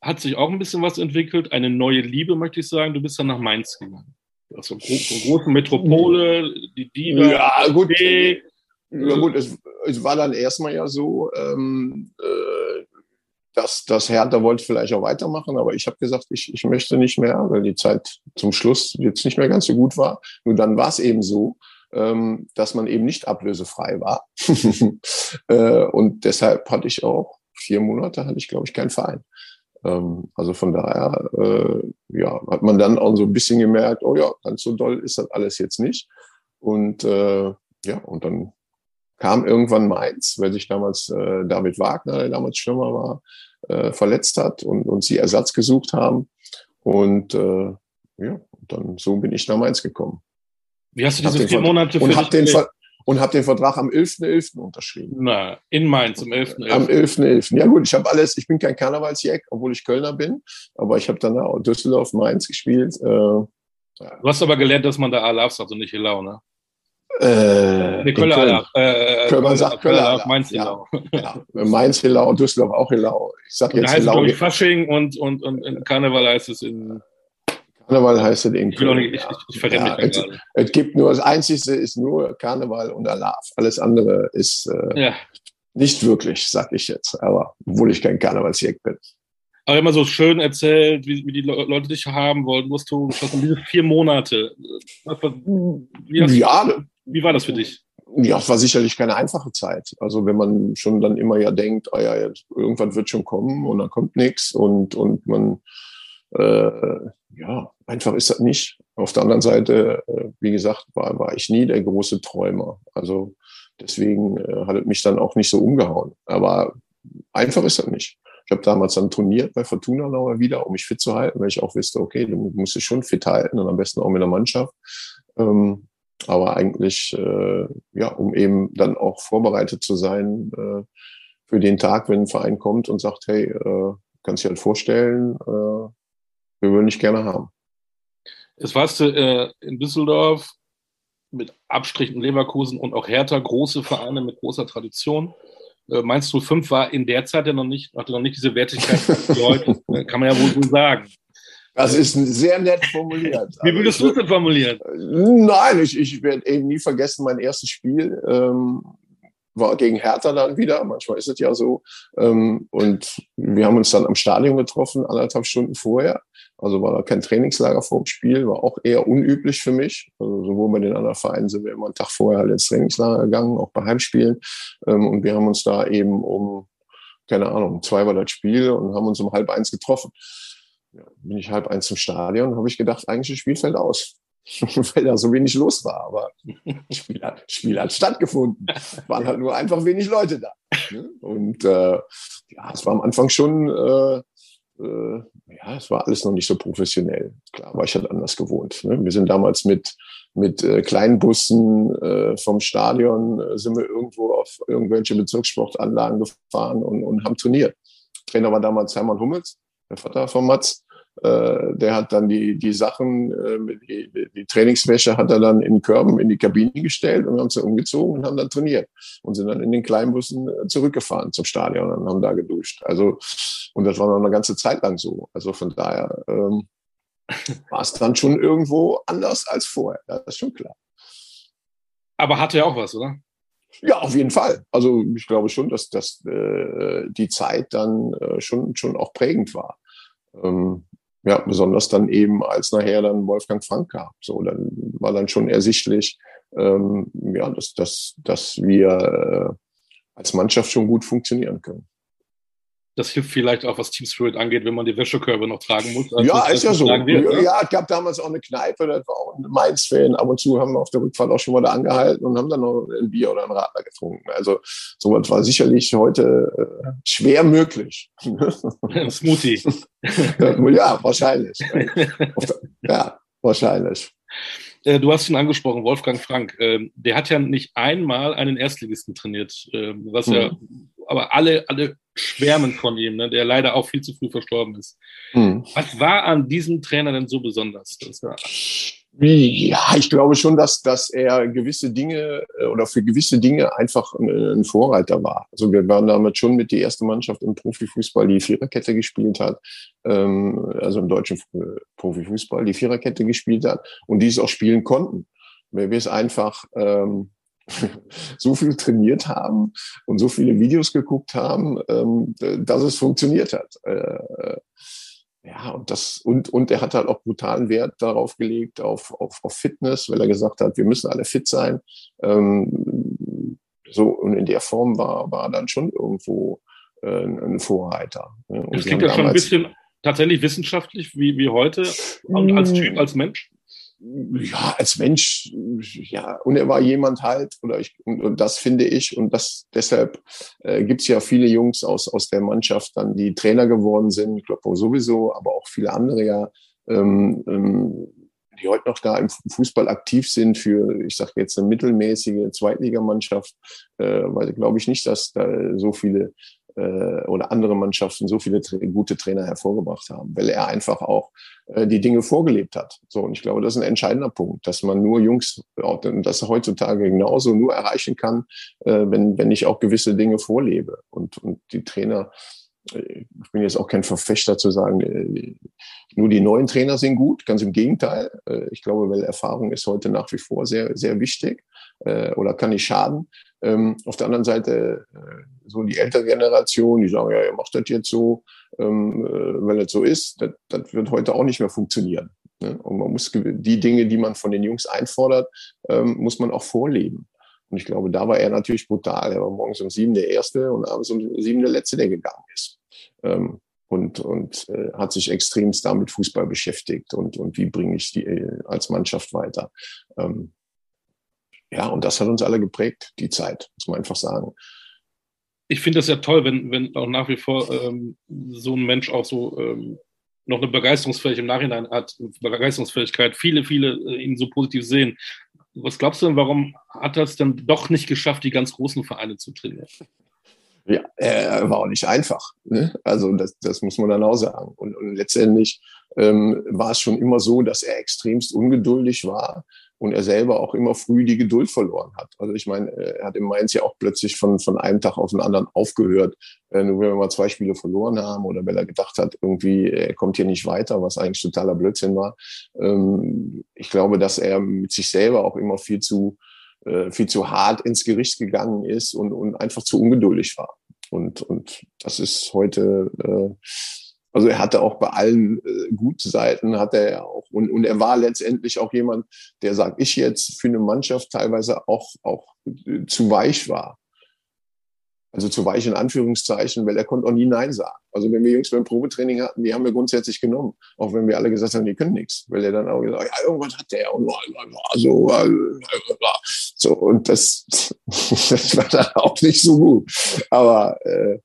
Speaker 1: hat sich auch ein bisschen was entwickelt. Eine neue Liebe, möchte ich sagen. Du bist dann nach Mainz gegangen. Also große Metropole, die Diva.
Speaker 2: Ja, gut. Ja, gut, es, es, war dann erstmal ja so, ähm, äh, dass das Hertha wollte vielleicht auch weitermachen, aber ich habe gesagt, ich, ich möchte nicht mehr, weil die Zeit zum Schluss jetzt nicht mehr ganz so gut war. Nur dann war es eben so, ähm, dass man eben nicht ablösefrei war. äh, und deshalb hatte ich auch vier Monate, hatte ich, glaube ich, keinen Verein. Ähm, also von daher äh, hat man dann auch so ein bisschen gemerkt, oh ja, ganz so doll ist das alles jetzt nicht. Und äh, ja, und dann kam irgendwann Mainz, weil sich damals äh, David Wagner, der damals Stürmer war, äh, verletzt hat und, und sie Ersatz gesucht haben. Und äh, ja, dann so bin ich nach Mainz gekommen.
Speaker 1: Wie hast du diese vier Monate
Speaker 2: für und hab den, und habe den Vertrag am 11.11. .11. unterschrieben.
Speaker 1: Na, in Mainz, am 11.11.
Speaker 2: .11. Am 11.11. Ja gut, ich habe alles, ich bin kein Karnevalsjack, obwohl ich Kölner bin, aber ich habe dann auch Düsseldorf, Mainz gespielt. Äh,
Speaker 1: ja. Du hast aber gelernt, dass man da Alaf sagt und nicht Hilau, ne?
Speaker 2: Äh,
Speaker 1: nee, Kölner Alaf. Äh,
Speaker 2: Köln, man sagt Alaf,
Speaker 1: Mainz Hilau.
Speaker 2: Ja, ja. Mainz Hilau, Düsseldorf auch Hilau. Ich sag jetzt
Speaker 1: ich, Fasching und, und, und Karneval heißt es in
Speaker 2: Karneval heißt es in
Speaker 1: Köln. Ich, ich, ich verrenne
Speaker 2: Ja,
Speaker 1: mich
Speaker 2: es, es gibt nur, das Einzige ist nur Karneval und Alaf. Alles andere ist äh,
Speaker 1: Ja.
Speaker 2: nicht wirklich, sag ich jetzt. Aber obwohl ich kein Karnevalsjack bin.
Speaker 1: Aber immer so schön erzählt, wie, wie die Le Leute dich haben wollten, was du geschossen. Diese vier Monate. Was, wie, hast,
Speaker 2: Ja,
Speaker 1: wie war das für dich?
Speaker 2: ja, es war sicherlich keine einfache Zeit. Also wenn man schon dann immer ja denkt, ah ja, jetzt, irgendwann wird schon kommen und dann kommt nichts und, und man, äh, ja, einfach ist das nicht. Auf der anderen Seite, äh, wie gesagt, war, war ich nie der große Träumer. Also deswegen äh, hat es mich dann auch nicht so umgehauen. Aber einfach ist das nicht. Ich habe damals dann trainiert bei Fortuna Nauer wieder, um mich fit zu halten, weil ich auch wusste, okay, du musst dich schon fit halten und am besten auch mit der Mannschaft. Ähm, aber eigentlich, äh, ja, um eben dann auch vorbereitet zu sein äh, für den Tag, wenn ein Verein kommt und sagt, hey, äh, kannst du dir halt vorstellen, äh, wir würden dich gerne haben.
Speaker 1: Es warst du äh, in Düsseldorf mit Abstrichen Leverkusen und auch Hertha, große Vereine mit großer Tradition. Äh, Mainz 05 war in der Zeit ja noch nicht, hatte noch nicht diese Wertigkeit wie heute. Äh, Kann man ja wohl so sagen.
Speaker 2: Das ist sehr nett formuliert.
Speaker 1: Wie würdest du es denn formulieren?
Speaker 2: Nein, ich, ich werde eben nie vergessen, mein erstes Spiel ähm, war gegen Hertha dann wieder. Manchmal ist es ja so. Ähm, und wir haben uns dann am Stadion getroffen, anderthalb Stunden vorher. Also war da kein Trainingslager vor dem Spiel, war auch eher unüblich für mich. Also sowohl bei den anderen Vereinen sind wir immer einen Tag vorher halt ins Trainingslager gegangen, auch bei Heimspielen. Ähm, und wir haben uns da eben um, keine Ahnung, zwei war das Spiel und haben uns um halb eins getroffen. Ja, bin ich halb eins zum Stadion, habe ich gedacht, eigentlich das Spiel fällt aus. Weil da so wenig los war. Aber Spiel hat, Spiel hat stattgefunden. Waren halt nur einfach wenig Leute da. ne? Und äh, ja, es war am Anfang schon, äh, äh, ja, es war alles noch nicht so professionell. Klar, war ich halt anders gewohnt. Ne? Wir sind damals mit, mit äh, kleinen Bussen äh, vom Stadion, äh, sind wir irgendwo auf irgendwelche Bezirkssportanlagen gefahren und, und haben trainiert. Trainer war damals Hermann Hummels, der Vater von Mats. Äh, der hat dann die, die Sachen, äh, die, die- Trainingswäsche hat er dann in Körben in die Kabine gestellt und haben sie umgezogen und haben dann trainiert und sind dann in den Kleinbussen äh, zurückgefahren zum Stadion und haben da geduscht. Also, und das war noch eine ganze Zeit lang so. Also von daher ähm, war es dann schon irgendwo anders als vorher. Das ist schon klar.
Speaker 1: Aber hatte ja auch was, oder?
Speaker 2: Ja, auf jeden Fall. Also ich glaube schon, dass, dass äh, die Zeit dann äh, schon, schon auch prägend war. Ähm, ja, besonders dann eben, als nachher dann Wolfgang Frank kam. So, dann war dann schon ersichtlich, ähm, ja, dass, dass, dass wir äh, als Mannschaft schon gut funktionieren können.
Speaker 1: Das hilft vielleicht auch, was Team Spirit angeht, wenn man die Wäschekörbe noch tragen muss. als
Speaker 2: ja, ist ja so.
Speaker 1: Wird, ne?
Speaker 2: ja, es gab damals auch eine Kneipe, das war auch ein Mainz-Fan. Ab und zu haben wir auf der Rückfahrt auch schon mal da angehalten und haben dann noch ein Bier oder ein Radler getrunken. Also sowas war sicherlich heute äh, schwer möglich.
Speaker 1: Smoothie.
Speaker 2: ja, wahrscheinlich. Ja, wahrscheinlich.
Speaker 1: Äh, Du hast ihn angesprochen, Wolfgang Frank. Ähm, Der hat ja nicht einmal einen Erstligisten trainiert, ähm, was ja, aber alle, alle schwärmen von ihm, ne, der leider auch viel zu früh verstorben ist.
Speaker 2: Hm.
Speaker 1: Was war an diesem Trainer denn so besonders? Das war,
Speaker 2: Ja, ich glaube schon, dass, dass er gewisse Dinge äh, oder für gewisse Dinge einfach ein, ein Vorreiter war. Also wir waren damit schon mit die erste Mannschaft im Profifußball, die Viererkette gespielt hat, ähm, also im deutschen Fu- Profifußball, die Viererkette gespielt hat und die es auch spielen konnten. Weil wir es einfach ähm, so viel trainiert haben und so viele Videos geguckt haben, ähm, dass es funktioniert hat. Äh, ja, und das, und, und er hat halt auch brutalen Wert darauf gelegt, auf, auf, auf Fitness, weil er gesagt hat, wir müssen alle fit sein. Ähm, so, und in der Form war, war dann schon irgendwo äh, ein Vorreiter. ne?
Speaker 1: Das klingt ja schon ein bisschen tatsächlich wissenschaftlich wie, wie heute und als Typ, als Mensch.
Speaker 2: Ja, als Mensch, ja, und er war jemand halt, oder ich, und, und das finde ich, und das deshalb äh, gibt es ja viele Jungs aus, aus der Mannschaft dann, die Trainer geworden sind, Kloppo sowieso, aber auch viele andere ja, ähm, ähm, die heute noch da im Fußball aktiv sind für, ich sage jetzt eine mittelmäßige Zweitligamannschaft, äh, weil glaube ich nicht, dass da so viele oder andere Mannschaften so viele gute Trainer hervorgebracht haben, weil er einfach auch äh, die Dinge vorgelebt hat. So, und ich glaube, das ist ein entscheidender Punkt, dass man nur Jungs, das heutzutage genauso nur erreichen kann, äh, wenn, wenn ich auch gewisse Dinge vorlebe. Und, und die Trainer, äh, ich bin jetzt auch kein Verfechter zu sagen, äh, nur die neuen Trainer sind gut, ganz im Gegenteil. Äh, ich glaube, weil Erfahrung ist heute nach wie vor sehr, sehr wichtig oder kann nicht schaden. Ähm, auf der anderen Seite, so die ältere Generation, die sagen, ja, ihr macht das jetzt so, ähm, weil das so ist, das, das wird heute auch nicht mehr funktionieren. Ne? Und man muss die Dinge, die man von den Jungs einfordert, ähm, muss man auch vorleben. Und ich glaube, da war er natürlich brutal. Er war morgens um sieben der Erste und abends um sieben der Letzte, der gegangen ist. Ähm, und und äh, hat sich extremst damit Fußball beschäftigt und, und wie bringe ich die äh, als Mannschaft weiter. Ähm, ja, und das hat uns alle geprägt, die Zeit, muss man einfach sagen.
Speaker 1: Ich finde das ja toll, wenn, wenn auch nach wie vor ähm, so ein Mensch auch so ähm, noch eine Begeisterungsfähigkeit im Nachhinein hat, Begeisterungsfähigkeit, viele, viele äh, ihn so positiv sehen. Was glaubst du denn, warum hat er es dann doch nicht geschafft, die ganz großen Vereine zu trainieren?
Speaker 2: Ja, er war auch nicht einfach. Ne? Also das, das muss man dann auch sagen. Und, und letztendlich ähm, war es schon immer so, dass er extremst ungeduldig war und er selber auch immer früh die Geduld verloren hat. Also ich meine, er hat in Mainz ja auch plötzlich von, von einem Tag auf den anderen aufgehört, äh, nur wenn wir mal zwei Spiele verloren haben oder weil er gedacht hat, irgendwie, er kommt hier nicht weiter, was eigentlich totaler Blödsinn war. Ähm, ich glaube, dass er mit sich selber auch immer viel zu äh, viel zu hart ins Gericht gegangen ist und, und einfach zu ungeduldig war. Und, und das ist heute, äh, also er hatte auch bei allen äh, guten Seiten, hat er auch, und, und er war letztendlich auch jemand, der, sag ich jetzt, für eine Mannschaft teilweise auch, auch äh, zu weich war. Also zu weich in Anführungszeichen, weil er konnte auch nie Nein sagen. Also wenn wir Jungs beim Probetraining hatten, die haben wir grundsätzlich genommen. Auch wenn wir alle gesagt haben, die können nichts. Weil er dann auch gesagt hat, ja, irgendwas hat der. Und so, so, und das, das war dann auch nicht so gut. Aber äh,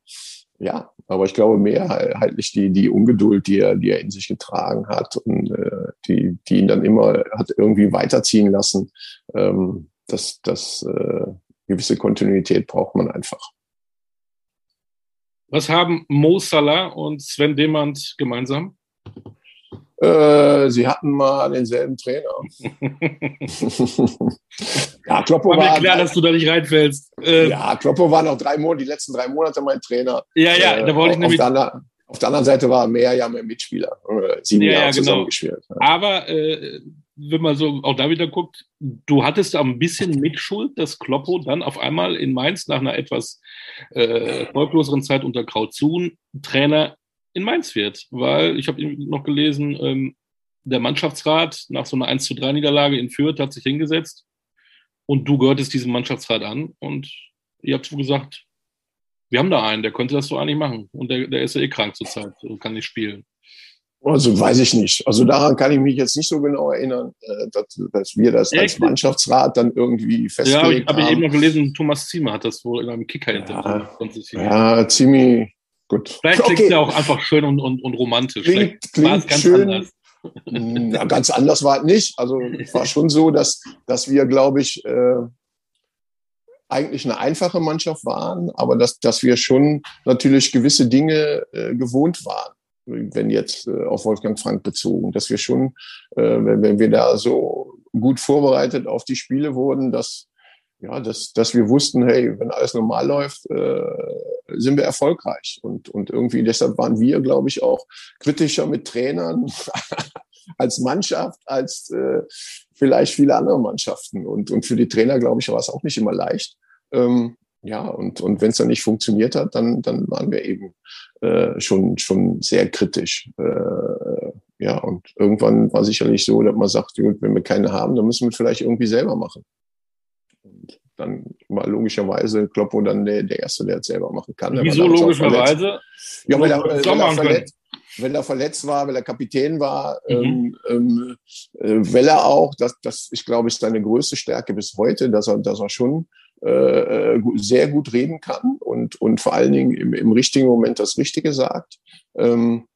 Speaker 2: ja, aber ich glaube mehrheitlich die, die Ungeduld, die er, die er in sich getragen hat und äh, die, die ihn dann immer hat irgendwie weiterziehen lassen. Ähm, das, das äh, gewisse Kontinuität braucht man einfach.
Speaker 1: Was haben Mo Salah und Sven Demand gemeinsam?
Speaker 2: Äh, sie hatten mal denselben Trainer.
Speaker 1: ja, Kloppo war, war mir klar, dass du da nicht reinfällst.
Speaker 2: Ähm, ja, Kloppo war noch drei Monate, die letzten drei Monate mein Trainer.
Speaker 1: Ja, ja, äh, da wollte ich nämlich.
Speaker 2: Auf der, auf der, anderen Seite war mehr ja mehr Mitspieler. Sieben ja, Jahre ja, genau.
Speaker 1: Ja. Aber äh, wenn man so auch da wieder guckt, du hattest ein bisschen Mitschuld, dass Kloppo dann auf einmal in Mainz nach einer etwas äh, erfolgloseren Zeit unter Krautzuhn Trainer in Mainz wird. Weil ich habe noch gelesen, ähm, der Mannschaftsrat nach so einer 1 zu 3 Niederlage in Fürth hat sich hingesetzt und du gehörtest diesem Mannschaftsrat an und ihr habt gesagt, wir haben da einen, der könnte das so eigentlich machen und der, der ist ja eh krank zurzeit und kann nicht spielen.
Speaker 2: Also weiß ich nicht. Also daran kann ich mich jetzt nicht so genau erinnern, äh, dass, dass wir das als Mannschaftsrat dann irgendwie festgelegt
Speaker 1: ja,
Speaker 2: ich,
Speaker 1: haben. Ja, habe ich eben noch gelesen, Thomas Ziemer hat das wohl in einem Kicker
Speaker 2: ja, Ja, ziemlich gut.
Speaker 1: Vielleicht klingt es ja auch einfach schön und, und, und romantisch.
Speaker 2: Klingt, klingt ganz schön. Anders. Hm, ja, ganz anders war es nicht. Also es war schon so, dass, dass wir, glaube ich, äh, eigentlich eine einfache Mannschaft waren, aber dass, dass wir schon natürlich gewisse Dinge äh, gewohnt waren wenn jetzt äh, auf Wolfgang Frank bezogen, dass wir schon, äh, wenn, wenn wir da so gut vorbereitet auf die Spiele wurden, dass ja, dass, dass wir wussten, hey, wenn alles normal läuft, äh, sind wir erfolgreich. Und, und irgendwie deshalb waren wir, glaube ich, auch kritischer mit Trainern als Mannschaft, als äh, vielleicht viele andere Mannschaften. Und, und für die Trainer, glaube ich, war es auch nicht immer leicht. Ähm, ja, und, und wenn es dann nicht funktioniert hat, dann, dann waren wir eben äh, schon, schon sehr kritisch. Äh, ja, und irgendwann war sicherlich so, dass man sagt, gut, wenn wir keine haben, dann müssen wir vielleicht irgendwie selber machen. Und dann war logischerweise Kloppo dann der, der Erste, der es selber machen kann.
Speaker 1: Wieso logischerweise?
Speaker 2: Ja, weil er, weil er verletzt, wenn er verletzt war, weil er Kapitän war, mhm. ähm, ähm äh, weil er auch, das, das ist, glaube ich, seine größte Stärke bis heute, dass er, dass er schon äh, sehr gut reden kann und, und vor allen Dingen im, im richtigen Moment das Richtige sagt, ähm,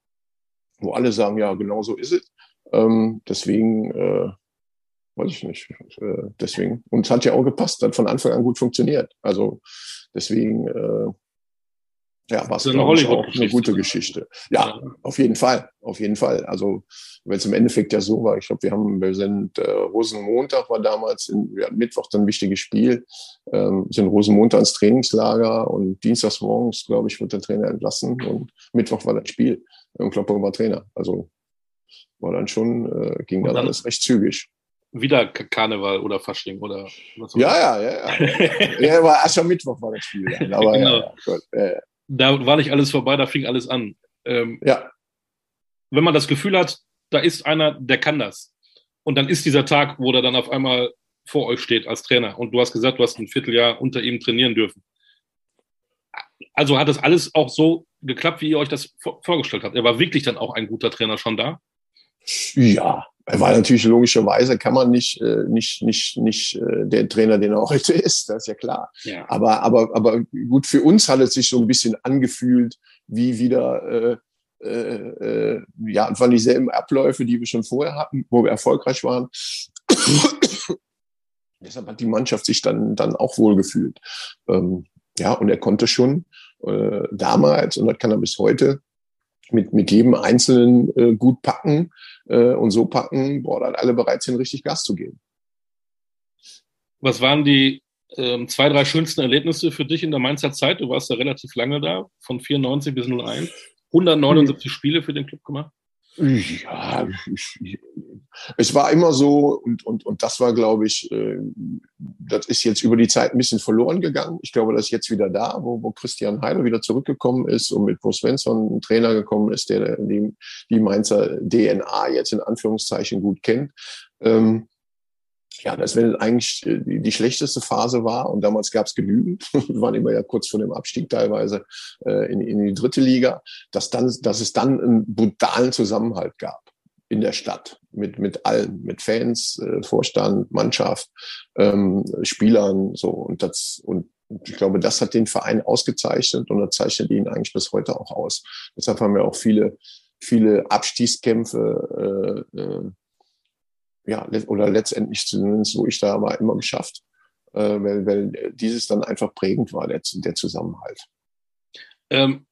Speaker 2: wo alle sagen, ja, genau so ist es. Ähm, deswegen, äh, weiß ich nicht. Äh, deswegen. Und es hat ja auch gepasst, hat von Anfang an gut funktioniert. Also deswegen, äh, ja, war es auch eine gute Geschichte. Ja, ja, auf jeden Fall, auf jeden Fall. Also wenn es im Endeffekt ja so war, ich glaube, wir haben, wir sind äh, Rosenmontag war damals, in, wir hatten Mittwoch dann ein wichtiges Spiel, ähm, sind Rosenmontag ins Trainingslager und dienstags morgens, glaube ich, wird der Trainer entlassen und Mittwoch war das Spiel und Klopper war Trainer. Also war dann schon, äh, ging dann, dann alles recht zügig
Speaker 1: wieder Karneval oder Fasching oder
Speaker 2: was Ja, ja, ja, ja. ja, war Aschermittwoch war das Spiel. Dann. Aber genau. ja,
Speaker 1: Gott, ja, da war nicht alles vorbei, da fing alles an. Ähm, ja. Wenn man das Gefühl hat, da ist einer, der kann das. Und dann ist dieser Tag, wo der dann auf einmal vor euch steht als Trainer. Und du hast gesagt, du hast ein Vierteljahr unter ihm trainieren dürfen. Also hat das alles auch so geklappt, wie ihr euch das vorgestellt habt. Er war wirklich dann auch ein guter Trainer schon da?
Speaker 2: Ja, er war natürlich logischerweise, kann man nicht, äh, nicht, nicht, nicht äh, der Trainer, den er heute ist, das ist ja klar. Ja. Aber, aber, aber gut, für uns hat es sich so ein bisschen angefühlt, wie wieder, äh, äh, äh ja, es waren dieselben Abläufe, die wir schon vorher hatten, wo wir erfolgreich waren. Deshalb hat die Mannschaft sich dann, dann auch wohl gefühlt. Ähm, ja, und er konnte schon äh, damals, und das kann er bis heute, mit, mit jedem Einzelnen äh, gut packen äh, und so packen, boah, dann alle bereit sind, richtig Gas zu geben.
Speaker 1: Was waren die ähm, zwei, drei schönsten Erlebnisse für dich in der Mainzer Zeit? Du warst ja relativ lange da, von 94 bis 01. 179 mhm. Spiele für den Club gemacht.
Speaker 2: Ja, es war immer so und, und, und das war, glaube ich, äh, das ist jetzt über die Zeit ein bisschen verloren gegangen. Ich glaube, das ist jetzt wieder da, wo, wo Christian Heider wieder zurückgekommen ist und mit Bo Svensson ein Trainer gekommen ist, der die, die Mainzer DNA jetzt in Anführungszeichen gut kennt. Ähm, ja, das wenn eigentlich äh, die, die schlechteste Phase war und damals gab es genügend, wir waren immer ja kurz vor dem Abstieg teilweise äh, in, in die dritte Liga, dass dann, dass es dann einen brutalen Zusammenhalt gab in der Stadt mit mit allen, mit Fans, äh, Vorstand, Mannschaft, ähm, Spielern so. Und das und ich glaube, das hat den Verein ausgezeichnet und das zeichnet ihn eigentlich bis heute auch aus. Deshalb haben wir auch viele viele Abstiegskämpfe äh, äh, ja, oder letztendlich zumindest, wo ich da war, immer geschafft, äh, weil, weil dieses dann einfach prägend war, der, der Zusammenhalt.
Speaker 1: Ähm,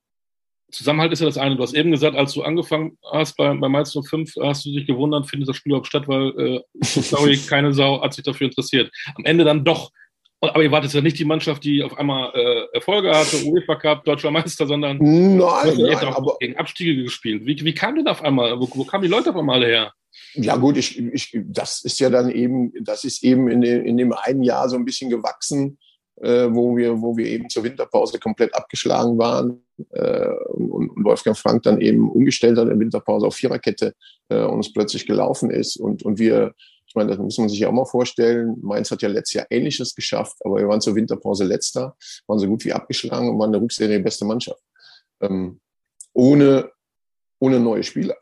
Speaker 1: Zusammenhalt ist ja das eine. Du hast eben gesagt, als du angefangen hast bei, bei Mainz 05, hast du dich gewundert, findet das Spiel überhaupt statt, weil, äh, sorry, keine Sau hat sich dafür interessiert. Am Ende dann doch. Aber ihr wart jetzt ja nicht die Mannschaft, die auf einmal äh, Erfolge hatte, UEFA Cup, Deutscher Meister, sondern
Speaker 2: nein, nein,
Speaker 1: auch aber, gegen Abstiege gespielt. Wie, wie kam denn auf einmal, wo, wo kamen die Leute auf einmal her?
Speaker 2: Ja gut, ich, ich, das ist ja dann eben, das ist eben in, dem, in dem einen Jahr so ein bisschen gewachsen, äh, wo, wir, wo wir eben zur Winterpause komplett abgeschlagen waren äh, und, und, Wolfgang Frank dann eben umgestellt hat in der Winterpause auf Viererkette äh, und es plötzlich gelaufen ist und, und wir, ich meine, das muss man sich ja auch mal vorstellen, Mainz hat ja letztes Jahr Ähnliches geschafft, aber wir waren zur Winterpause letzter, waren so gut wie abgeschlagen und waren eine Rückserie beste Mannschaft. Ähm, ohne ohne neue Spieler.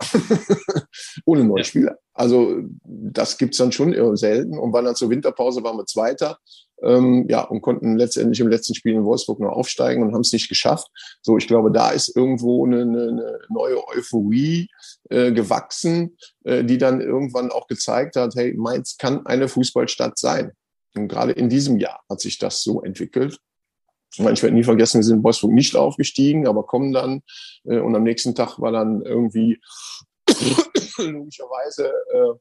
Speaker 2: ohne neue ja. Spieler. Also das gibt's dann schon eher selten. Und waren dann zur Winterpause, waren wir Zweiter. Ähm, ja, und konnten letztendlich im letzten Spiel in Wolfsburg noch aufsteigen und haben es nicht geschafft. So, ich glaube, da ist irgendwo eine, eine neue Euphorie äh, gewachsen, äh, die dann irgendwann auch gezeigt hat, hey, Mainz kann eine Fußballstadt sein. Und gerade in diesem Jahr hat sich das so entwickelt. Ich werde nie vergessen, wir sind in Wolfsburg nicht aufgestiegen, aber kommen dann. Äh, und am nächsten Tag war dann irgendwie logischerweise äh,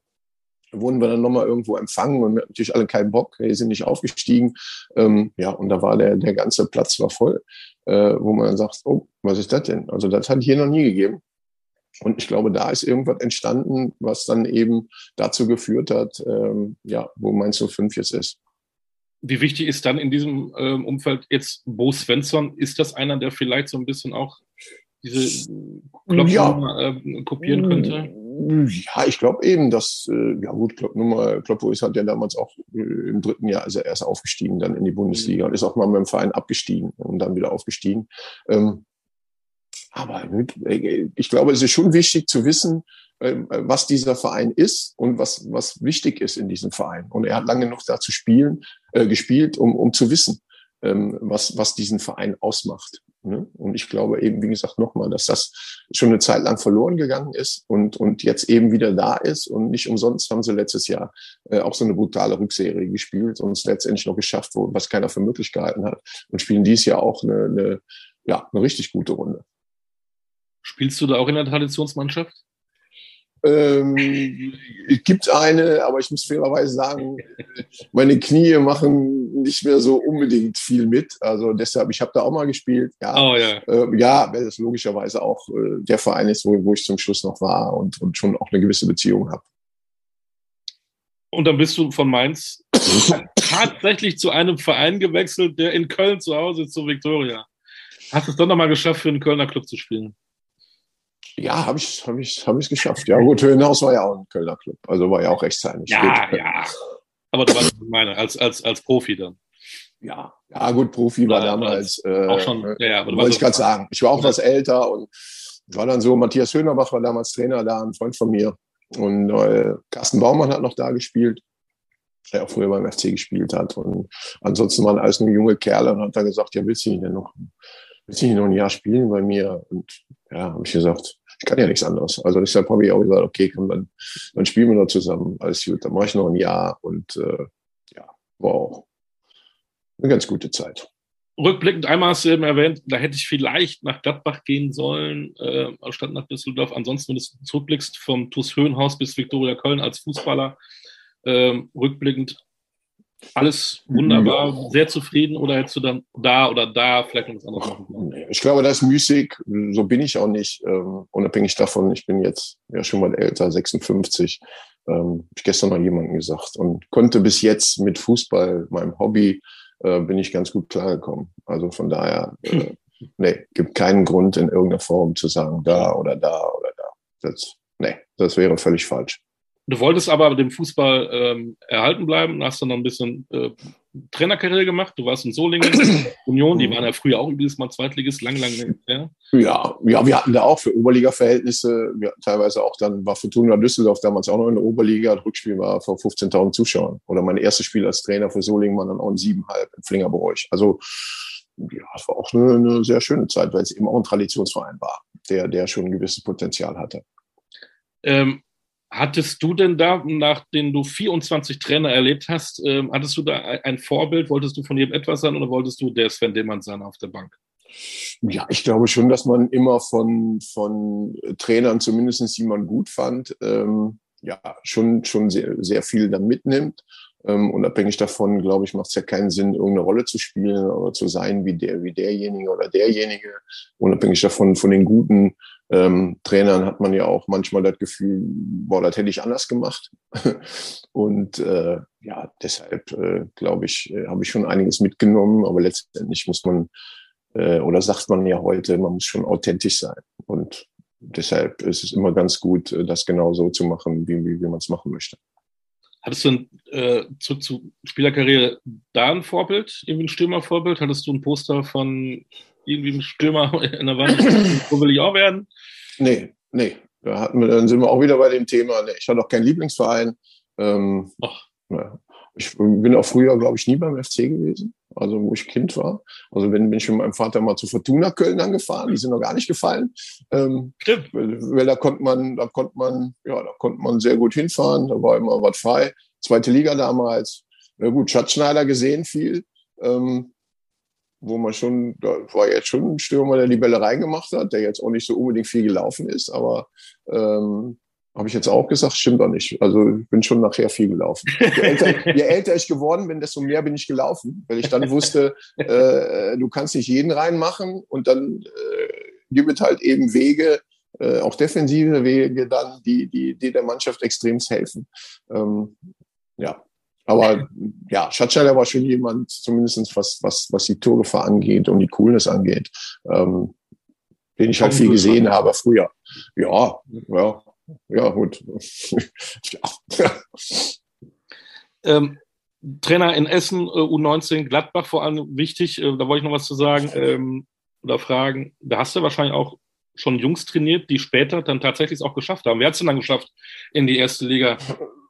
Speaker 2: wurden wir dann nochmal irgendwo empfangen und wir hatten natürlich alle keinen Bock, wir sind nicht aufgestiegen. Ähm, ja, und da war der, der ganze Platz war voll, äh, wo man dann sagt, oh, was ist das denn? Also das hat hier noch nie gegeben. Und ich glaube, da ist irgendwas entstanden, was dann eben dazu geführt hat, ähm, ja, wo Mainz 05 jetzt ist.
Speaker 1: Wie wichtig ist dann in diesem ähm, Umfeld jetzt Bo Svensson? Ist das einer, der vielleicht so ein bisschen auch diese Klopfnummer ja. äh, kopieren könnte?
Speaker 2: Ja, ich glaube eben, dass, äh, ja gut, Kloppo, Kloppo ist halt ja damals auch äh, im dritten Jahr, also erst aufgestiegen dann in die Bundesliga mhm. und ist auch mal mit dem Verein abgestiegen und dann wieder aufgestiegen. Ähm, aber äh, ich glaube, es ist schon wichtig zu wissen, ähm, was dieser Verein ist und was, was wichtig ist in diesem Verein. Und er hat lange genug da zu spielen, äh, gespielt, um, um zu wissen, ähm, was, was diesen Verein ausmacht. Ne? Und ich glaube eben, wie gesagt, nochmal, dass das schon eine Zeit lang verloren gegangen ist und, und jetzt eben wieder da ist. Und nicht umsonst haben sie letztes Jahr äh, auch so eine brutale Rückserie gespielt und es letztendlich noch geschafft, wo, was keiner für möglich gehalten hat. Und spielen dies Jahr auch eine, eine, ja, eine richtig gute Runde.
Speaker 1: Spielst du da auch in der Traditionsmannschaft?
Speaker 2: Ähm, gibt eine, aber ich muss fairerweise sagen, meine Knie machen nicht mehr so unbedingt viel mit. Also deshalb, ich habe da auch mal gespielt. Ja, oh, ja. Äh, ja, weil das logischerweise auch äh, der Verein ist, wo, wo ich zum Schluss noch war und, und schon auch eine gewisse Beziehung habe.
Speaker 1: Und dann bist du von Mainz tatsächlich zu einem Verein gewechselt, der in Köln zu Hause ist, zu Viktoria. Hast du es doch nochmal geschafft, für einen Kölner Club zu spielen?
Speaker 2: Ja, habe ich, hab ich, hab ich geschafft. Ja, gut, Höhenhaus war ja auch ein Kölner Club. Also war ja auch rechtzeitig.
Speaker 1: Ja, ja. Aber du warst meine, als, als, als Profi dann.
Speaker 2: Ja, ja, gut, Profi war damals.
Speaker 1: Äh, auch schon, ja, ja.
Speaker 2: Wollte ich gerade sagen. Ich war auch was älter und war dann so, Matthias Höhnerbach war damals Trainer da, ein Freund von mir. Und äh, Carsten Baumann hat noch da gespielt, der auch früher beim FC gespielt hat. Und ansonsten waren alles nur junge Kerle und hat dann gesagt, ja, willst du nicht denn noch, willst du nicht noch ein Jahr spielen bei mir? Und ja, habe ich gesagt, ich kann ja nichts anderes. Also deshalb habe ich auch gesagt, okay, komm, dann, dann spielen wir noch zusammen. Alles gut, dann mache ich noch ein Jahr und äh, ja, war auch eine ganz gute Zeit.
Speaker 1: Rückblickend einmal hast du eben erwähnt, da hätte ich vielleicht nach Gladbach gehen sollen, äh, statt nach Düsseldorf. Ansonsten, wenn du zurückblickst, vom TuS Höhenhaus bis Viktoria Köln als Fußballer, äh, rückblickend alles wunderbar, ja. sehr zufrieden oder hättest du dann da oder da vielleicht noch was anderes machen
Speaker 2: können? Ich glaube, das ist müßig. So bin ich auch nicht. Ähm, unabhängig davon, ich bin jetzt ja schon mal älter, 56. Ähm, ich gestern noch jemandem gesagt und konnte bis jetzt mit Fußball, meinem Hobby, äh, bin ich ganz gut klargekommen. Also von daher, äh, nee, gibt keinen Grund in irgendeiner Form zu sagen, da oder da oder da. Das, nee, das wäre völlig falsch.
Speaker 1: Du wolltest aber dem Fußball ähm, erhalten bleiben, hast dann noch ein bisschen äh, Trainerkarriere gemacht. Du warst in Solingen, Union, die waren ja früher auch übrigens mal Zweitligist, lang, lang
Speaker 2: her. Ja, ja, wir hatten da auch für Oberliga-Verhältnisse, wir hatten teilweise auch dann, war Fortuna Düsseldorf damals auch noch in der Oberliga, das Rückspiel war vor 15.000 Zuschauern. Oder mein erstes Spiel als Trainer für Solingen war dann auch ein siebenhalb in Flingerbräuch. Also, ja, es war auch eine, eine sehr schöne Zeit, weil es eben auch ein Traditionsverein war, der, der schon ein gewisses Potenzial hatte.
Speaker 1: Ähm, Hattest du denn da, nachdem du 24 Trainer erlebt hast, äh, hattest du da ein Vorbild? Wolltest du von jedem etwas sein oder wolltest du der Sven Demann sein auf der Bank?
Speaker 2: Ja, ich glaube schon, dass man immer von, von Trainern, zumindest die man gut fand, ähm, ja, schon, schon sehr, sehr viel dann mitnimmt. Ähm, unabhängig davon, glaube ich, macht es ja keinen Sinn, irgendeine Rolle zu spielen oder zu sein wie der, wie derjenige oder derjenige. Unabhängig davon, von den guten ähm, Trainern hat man ja auch manchmal das Gefühl, boah, das hätte ich anders gemacht. Und äh, ja, deshalb äh, glaube ich, äh, habe ich schon einiges mitgenommen, aber letztendlich muss man, äh, oder sagt man ja heute, man muss schon authentisch sein. Und deshalb ist es immer ganz gut, äh, das genau so zu machen, wie, wie, wie man es machen möchte.
Speaker 1: Hattest du ein, äh, zurück zu Spielerkarriere da ein Vorbild, irgendwie ein Stürmervorbild? Hattest du ein Poster von irgendwie einem Stürmer in der Wand? Wo will ich auch werden?
Speaker 2: Nee, nee. Da hatten wir, dann sind wir auch wieder bei dem Thema. Nee, ich hatte auch keinen Lieblingsverein. Ähm, ja. Ich bin auch früher, glaube ich, nie beim FC gewesen, also wo ich Kind war. Also wenn bin ich mit meinem Vater mal zu Fortuna Köln angefahren, die sind noch gar nicht gefallen. Ähm, Stimmt. Weil da konnte man, da konnte man, ja, da konnte man sehr gut hinfahren, da war immer was frei. Zweite Liga damals. Na gut, Schatzschneider gesehen viel. Ähm, wo man schon, da war jetzt schon ein Stürmer, der die Bälle reingemacht hat, der jetzt auch nicht so unbedingt viel gelaufen ist, aber ähm, habe ich jetzt auch gesagt, stimmt doch nicht. Also ich bin schon nachher viel gelaufen. Je älter, je älter ich geworden bin, desto mehr bin ich gelaufen, weil ich dann wusste, äh, du kannst nicht jeden reinmachen und dann äh, gibt es halt eben Wege, äh, auch defensive Wege dann, die, die, die der Mannschaft extremst helfen. Ähm, ja, aber ja, Schatzschneider war schon jemand, zumindest was, was, was die Torgefahr angeht und die Coolness angeht, ähm, den ich halt viel gesehen habe früher. Ja, ja, ja, gut.
Speaker 1: ja. Ähm, Trainer in Essen, äh, U19, Gladbach vor allem wichtig, äh, da wollte ich noch was zu sagen ähm, oder fragen. Da hast du wahrscheinlich auch schon Jungs trainiert, die später dann tatsächlich es auch geschafft haben. Wer hat es denn dann geschafft in die erste Liga?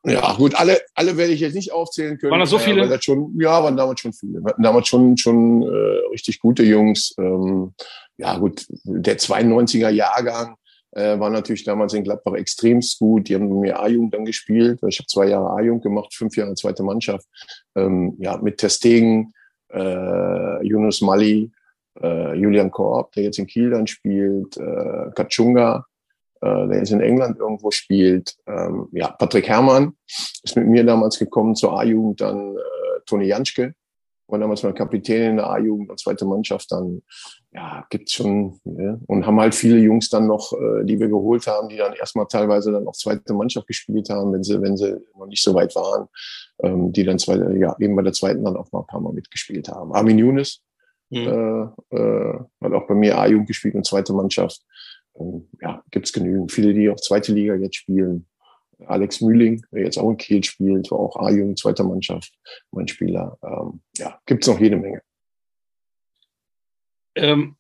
Speaker 2: Ja, gut, alle, alle werde ich jetzt nicht aufzählen können.
Speaker 1: Waren das so viele?
Speaker 2: Ja, schon, ja, waren damals schon viele. Wir hatten damals schon, schon äh, richtig gute Jungs. Ähm, ja, gut, der 92er Jahrgang äh, war natürlich damals in Gladbach extremst gut. Die haben mir A-Jugend dann gespielt. Ich habe zwei Jahre A-Jugend gemacht, fünf Jahre zweite Mannschaft. Ähm, ja, mit Testegen, äh, Yunus Mali, äh, Julian Korb, der jetzt in Kiel dann spielt, äh, Kachunga, äh, der jetzt in England irgendwo spielt. Ähm, ja, Patrick Herrmann ist mit mir damals gekommen zur A-Jugend, dann äh, Toni Janschke, war damals mein Kapitän in der A-Jugend und zweite Mannschaft, dann ja, gibt's schon, ja, und haben halt viele Jungs dann noch, äh, die wir geholt haben, die dann erstmal teilweise dann auch zweite Mannschaft gespielt haben, wenn sie, wenn sie noch nicht so weit waren, ähm, die dann zwei, ja, eben bei der zweiten dann auch mal ein paar Mal mitgespielt haben. Armin Younes mhm. äh, äh, hat auch bei mir A-Jugend gespielt und zweite Mannschaft. Ähm, ja, gibt's genügend. Viele, die auch zweite Liga jetzt spielen. Alex Mühling, der jetzt auch in Kiel spielt, war auch A-Jugend, zweiter Mannschaft, mein Spieler. Ähm, ja, gibt's noch jede Menge.
Speaker 1: Ähm,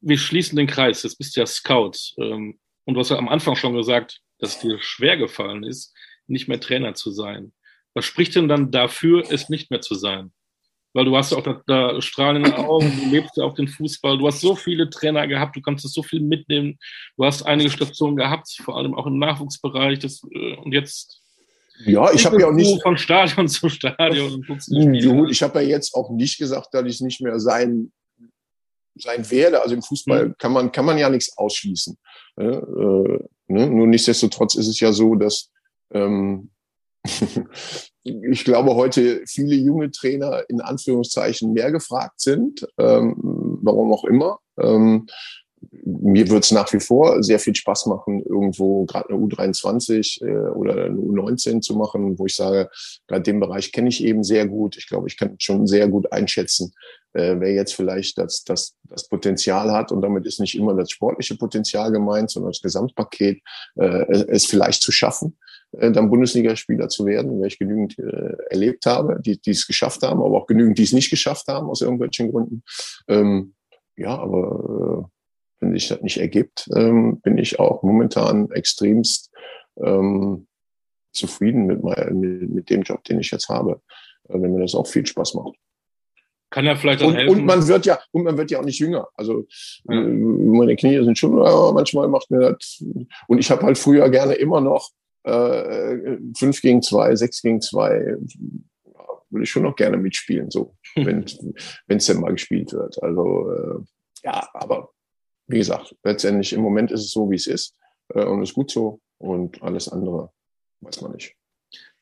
Speaker 1: wir schließen den Kreis. Jetzt bist du ja Scout. Ähm, und du hast ja am Anfang schon gesagt, dass es dir schwer gefallen ist, nicht mehr Trainer zu sein. Was spricht denn dann dafür, es nicht mehr zu sein? Weil du hast ja auch da, da strahlende Augen, du lebst ja auch den Fußball, du hast so viele Trainer gehabt, du kannst so viel mitnehmen, du hast einige Stationen gehabt, vor allem auch im Nachwuchsbereich das, äh, und jetzt
Speaker 2: ja, ich habe ja auch nicht
Speaker 1: von Stadion zu Stadion.
Speaker 2: Gut, ich habe ja jetzt auch nicht gesagt, dass ich nicht mehr sein sein werde. Also im Fußball mhm. kann man kann man ja nichts ausschließen. Äh, äh, ne? Nur nichtsdestotrotz ist es ja so, dass ähm, ich glaube, heute viele junge Trainer in Anführungszeichen mehr gefragt sind, ähm, warum auch immer. Ähm, mir wird es nach wie vor sehr viel Spaß machen, irgendwo gerade eine U23 äh, oder eine U19 zu machen, wo ich sage, gerade den Bereich kenne ich eben sehr gut. Ich glaube, ich kann schon sehr gut einschätzen, äh, wer jetzt vielleicht das, das, das Potenzial hat. Und damit ist nicht immer das sportliche Potenzial gemeint, sondern das Gesamtpaket, äh, es vielleicht zu schaffen äh, dann Bundesligaspieler zu werden, weil ich genügend äh, erlebt habe, die, es geschafft haben, aber auch genügend, die es nicht geschafft haben aus irgendwelchen Gründen. Ähm, ja, aber äh, wenn sich das nicht ergibt, ähm, bin ich auch momentan extremst ähm, zufrieden mit, mein, mit, mit dem Job, den ich jetzt habe, äh, wenn mir das auch viel Spaß macht.
Speaker 1: Kann ja vielleicht auch
Speaker 2: und,
Speaker 1: helfen.
Speaker 2: Und man wird ja, und man wird ja auch nicht jünger. Also ja. Äh, meine Knie sind schon, manchmal macht mir das. Und ich habe halt früher gerne immer noch äh, 5 gegen 2, 6 gegen 2, ja, würde ich schon noch gerne mitspielen, so, wenn es denn mal gespielt wird. Also äh, ja, aber wie gesagt, letztendlich im Moment ist es so, wie es ist äh, und ist gut so und alles andere weiß man nicht.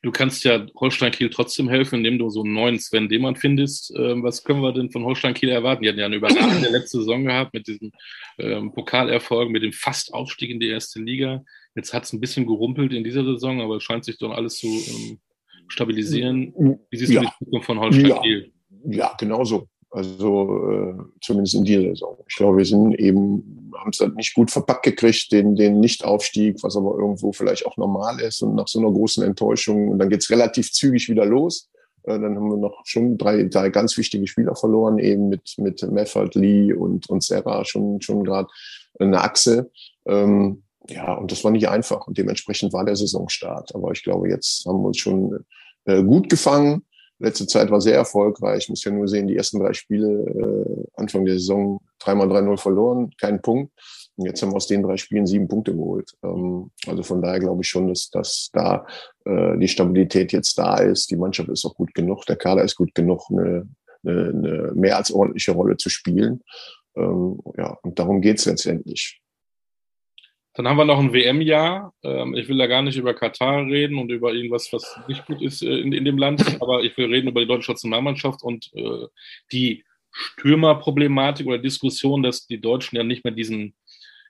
Speaker 1: Du kannst ja Holstein Kiel trotzdem helfen, indem du so einen neuen Sven Demann findest. Ähm, was können wir denn von Holstein Kiel erwarten? Die hatten ja eine überragende letzte Saison gehabt mit diesem ähm, Pokalerfolg, mit dem Fast-Aufstieg in die erste Liga. Jetzt hat es ein bisschen gerumpelt in dieser Saison, aber es scheint sich doch alles zu ähm, stabilisieren. Wie siehst ja. du die Zukunft von Holstein
Speaker 2: ja. Kiel? Ja, genau so. Also äh, zumindest in dieser Saison. Ich glaube, wir sind eben, haben es halt nicht gut verpackt gekriegt, den, den Nicht-Aufstieg, was aber irgendwo vielleicht auch normal ist und nach so einer großen Enttäuschung. Und dann geht's relativ zügig wieder los. Äh, dann haben wir noch schon drei, drei ganz wichtige Spieler verloren, eben mit, mit Meffert, Lee und, und Serra schon, schon gerade eine Achse. Ähm, ja, und das war nicht einfach. Und dementsprechend war der Saisonstart. Aber ich glaube, jetzt haben wir uns schon äh, gut gefangen letzte Zeit war sehr erfolgreich. Ich muss ja nur sehen, die ersten drei Spiele äh, Anfang der Saison dreimal 3-0 verloren, keinen Punkt. Und jetzt haben wir aus den drei Spielen sieben Punkte geholt. Ähm, also von daher glaube ich schon, dass, dass da äh, die Stabilität jetzt da ist. Die Mannschaft ist auch gut genug, der Kader ist gut genug, eine, eine, eine mehr als ordentliche Rolle zu spielen. Ähm, ja, und darum geht's letztendlich.
Speaker 1: Dann haben wir noch ein WM-Jahr. Ähm, ich will da gar nicht über Katar reden und über irgendwas, was nicht gut ist äh, in, in dem Land, aber ich will reden über die deutsche Nationalmannschaft und äh, die Stürmerproblematik oder Diskussion, dass die Deutschen ja nicht mehr diesen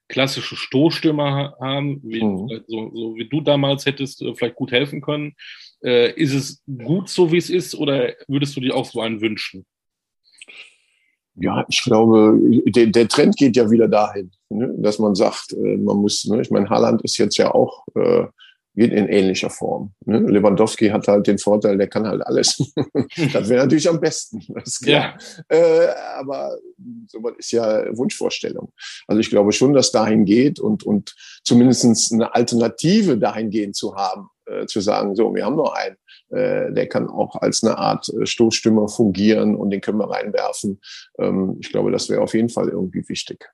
Speaker 1: klassischen Stoßstürmer haben, wie, mhm. so, so, wie du damals hättest äh, vielleicht gut helfen können. Ist es gut so, wie es ist, oder würdest du dir auch so einen wünschen?
Speaker 2: Ja, ich glaube, der, der Trend geht ja wieder dahin, ne, dass man sagt, äh, man muss, ne, ich meine, Haaland ist jetzt ja auch, äh, geht in ähnlicher Form. Ne? Lewandowski hat halt den Vorteil, der kann halt alles. das wäre natürlich am besten. Ja. Äh, aber sowas ist ja Wunschvorstellung. Also ich glaube schon, dass dahin geht und, und zumindest eine Alternative dahingehend zu haben, äh, zu sagen, so, wir haben noch einen, äh, der kann auch als eine Art äh, Stoßstimme fungieren und den können wir reinwerfen. Ähm, ich glaube, das wäre auf jeden Fall irgendwie wichtig.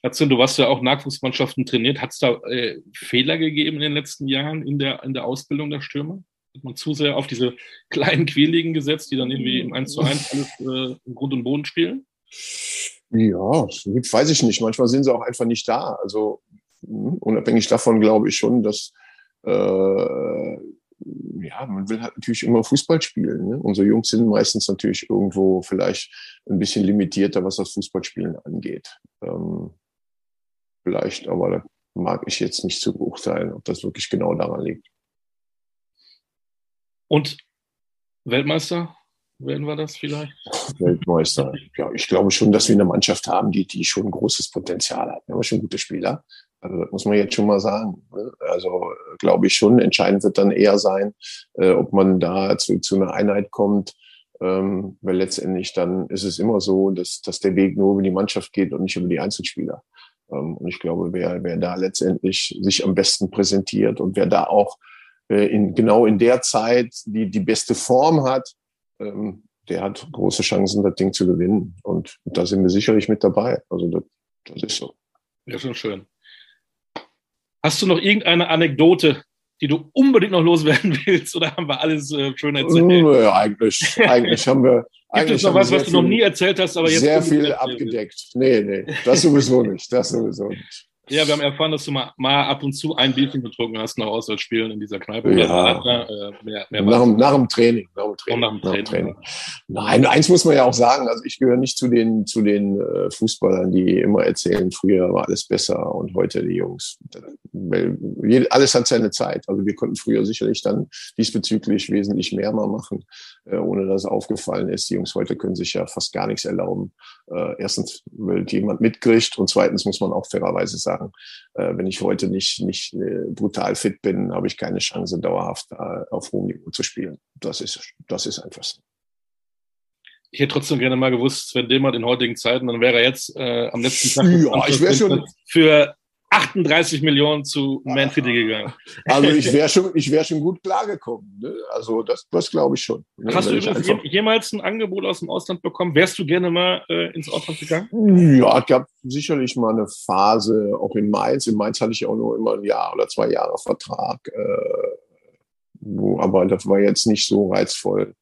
Speaker 1: Erzähl, du warst ja auch Nachwuchsmannschaften trainiert. Hat es da äh, Fehler gegeben in den letzten Jahren in der, in der Ausbildung der Stürmer? Hat man zu sehr auf diese kleinen Quäligen gesetzt, die dann irgendwie im 1 zu 1 alles äh, im Grund und Boden spielen?
Speaker 2: Ja, weiß ich nicht. Manchmal sind sie auch einfach nicht da. Also hm, unabhängig davon glaube ich schon, dass äh, ja, man will halt natürlich immer Fußball spielen. Ne? Unsere Jungs sind meistens natürlich irgendwo vielleicht ein bisschen limitierter, was das Fußballspielen angeht. Ähm, vielleicht, aber da mag ich jetzt nicht zu beurteilen, ob das wirklich genau daran liegt.
Speaker 1: Und Weltmeister? Werden wir das vielleicht?
Speaker 2: Weltmeister. Ja, ich glaube schon, dass wir eine Mannschaft haben, die, die schon großes Potenzial hat. Wir haben schon gute Spieler. Also das muss man jetzt schon mal sagen. Ne? Also glaube ich schon. Entscheidend wird dann eher sein, äh, ob man da zu, zu einer Einheit kommt. Ähm, weil letztendlich dann ist es immer so, dass, dass der Weg nur über die Mannschaft geht und nicht über die Einzelspieler. Ähm, und ich glaube, wer, wer da letztendlich sich am besten präsentiert und wer da auch äh, in, genau in der Zeit die, die beste Form hat, ähm, der hat große Chancen, das Ding zu gewinnen. Und da sind wir sicherlich mit dabei. Also das, das ist so.
Speaker 1: Ja, schon schön. Hast du noch irgendeine Anekdote, die du unbedingt noch loswerden willst, oder haben wir alles äh, schön erzählt?
Speaker 2: Ja, eigentlich, eigentlich haben wir.
Speaker 1: Gibt es noch was, was du noch nie erzählt hast, aber jetzt.
Speaker 2: Sehr viel abgedeckt. Nee, nee, das sowieso nicht. Das sowieso nicht.
Speaker 1: Ja, wir haben erfahren, dass du mal, mal ab und zu ein Bierchen getrunken hast nach Auswärtsspielen in dieser Kneipe.
Speaker 2: Ja. Äh, mehr, mehr nach, dem, nach, dem Training. Nach dem Training. Nach dem Training. Nach dem Training. Nein, eins muss man ja auch sagen. Also ich gehöre nicht zu den, zu den äh, Fußballern, die immer erzählen, früher war alles besser und heute die Jungs. Alles hat seine Zeit. Also wir konnten früher sicherlich dann diesbezüglich wesentlich mehr mal machen, ohne dass es aufgefallen ist. Die Jungs heute können sich ja fast gar nichts erlauben. Äh, erstens, weil jemand mitkriegt und zweitens muss man auch fairerweise sagen, sagen, äh, wenn ich heute nicht, nicht äh, brutal fit bin, habe ich keine Chance, dauerhaft äh, auf hohem Niveau zu spielen. Das ist, das ist einfach so.
Speaker 1: Ich hätte trotzdem gerne mal gewusst, Sven Dillmann in heutigen Zeiten, dann wäre er jetzt äh, am letzten Tag
Speaker 2: ja, ich wäre schon
Speaker 1: für 38 Millionen zu Man City gegangen.
Speaker 2: Also ich wäre schon, ich wäre schon gut klargekommen. Ne? Also das, das glaube ich schon.
Speaker 1: Ne? Hast Wenn du jemals ein Angebot aus dem Ausland bekommen? Wärst du gerne mal äh, ins Ausland gegangen?
Speaker 2: Ja, es gab sicherlich mal eine Phase, auch in Mainz. In Mainz hatte ich auch nur immer ein Jahr oder zwei Jahre Vertrag. Äh, wo, aber das war jetzt nicht so reizvoll.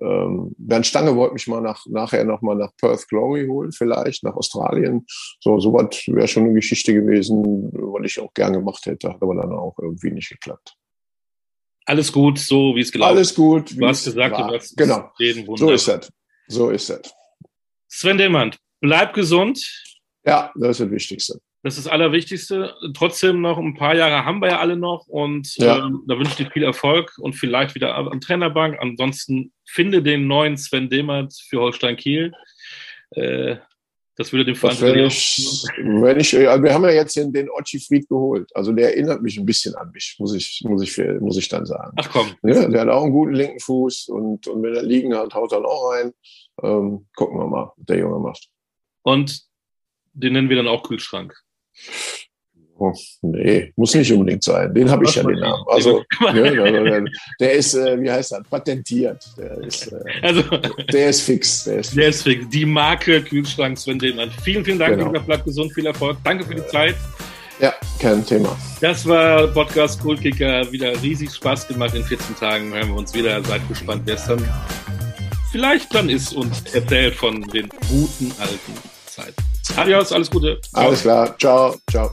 Speaker 2: Ähm, Bernd Stange wollte mich mal nach, nachher nochmal nach Perth Glory holen, vielleicht nach Australien. So, sowas wäre schon eine Geschichte gewesen, was ich auch gern gemacht hätte, hat aber dann auch irgendwie nicht geklappt.
Speaker 1: Alles gut, so wie es gelaufen
Speaker 2: ist. Alles gut.
Speaker 1: Du hast gesagt,
Speaker 2: war.
Speaker 1: du hast
Speaker 2: genau. So ist es. So ist es.
Speaker 1: Sven Dillmann, bleib gesund.
Speaker 2: Ja, das ist das Wichtigste.
Speaker 1: Das ist das Allerwichtigste. Trotzdem noch ein paar Jahre haben wir ja alle noch und ja. ähm, da wünsche ich dir viel Erfolg und vielleicht wieder an Trainerbank. Ansonsten finde den neuen Sven Demert für Holstein Kiel. Äh, das würde dem Verein.
Speaker 2: Wenn ich, wenn ich, wir haben ja jetzt den, Ochi Fried geholt. Also der erinnert mich ein bisschen an mich, muss ich, muss ich, muss ich dann sagen.
Speaker 1: Ach komm.
Speaker 2: Ja, der hat auch einen guten linken Fuß und, und wenn er liegen hat, haut er dann auch rein. Ähm, gucken wir mal, was der Junge macht.
Speaker 1: Und den nennen wir dann auch Kühlschrank.
Speaker 2: Oh, nee, muss nicht unbedingt sein. Den habe ich ja den Namen. Also, ne, der ist, äh, wie heißt das, patentiert. Der ist, äh, also, der ist fix.
Speaker 1: Der ist fix. Der ist fix. Die Marke Kühlschrank Sven Dillmann. Vielen, vielen Dank, genau. Bleibt gesund, viel Erfolg. Danke für die Zeit.
Speaker 2: Ja, kein Thema.
Speaker 1: Das war Podcast Kultkicker. Wieder riesig Spaß gemacht. In 14 Tagen hören wir uns wieder. Seid gespannt, wer es dann vielleicht dann ist und erzählt von den guten alten Zeiten. Adios, alles Gute.
Speaker 2: Alles klar. Ciao, ciao.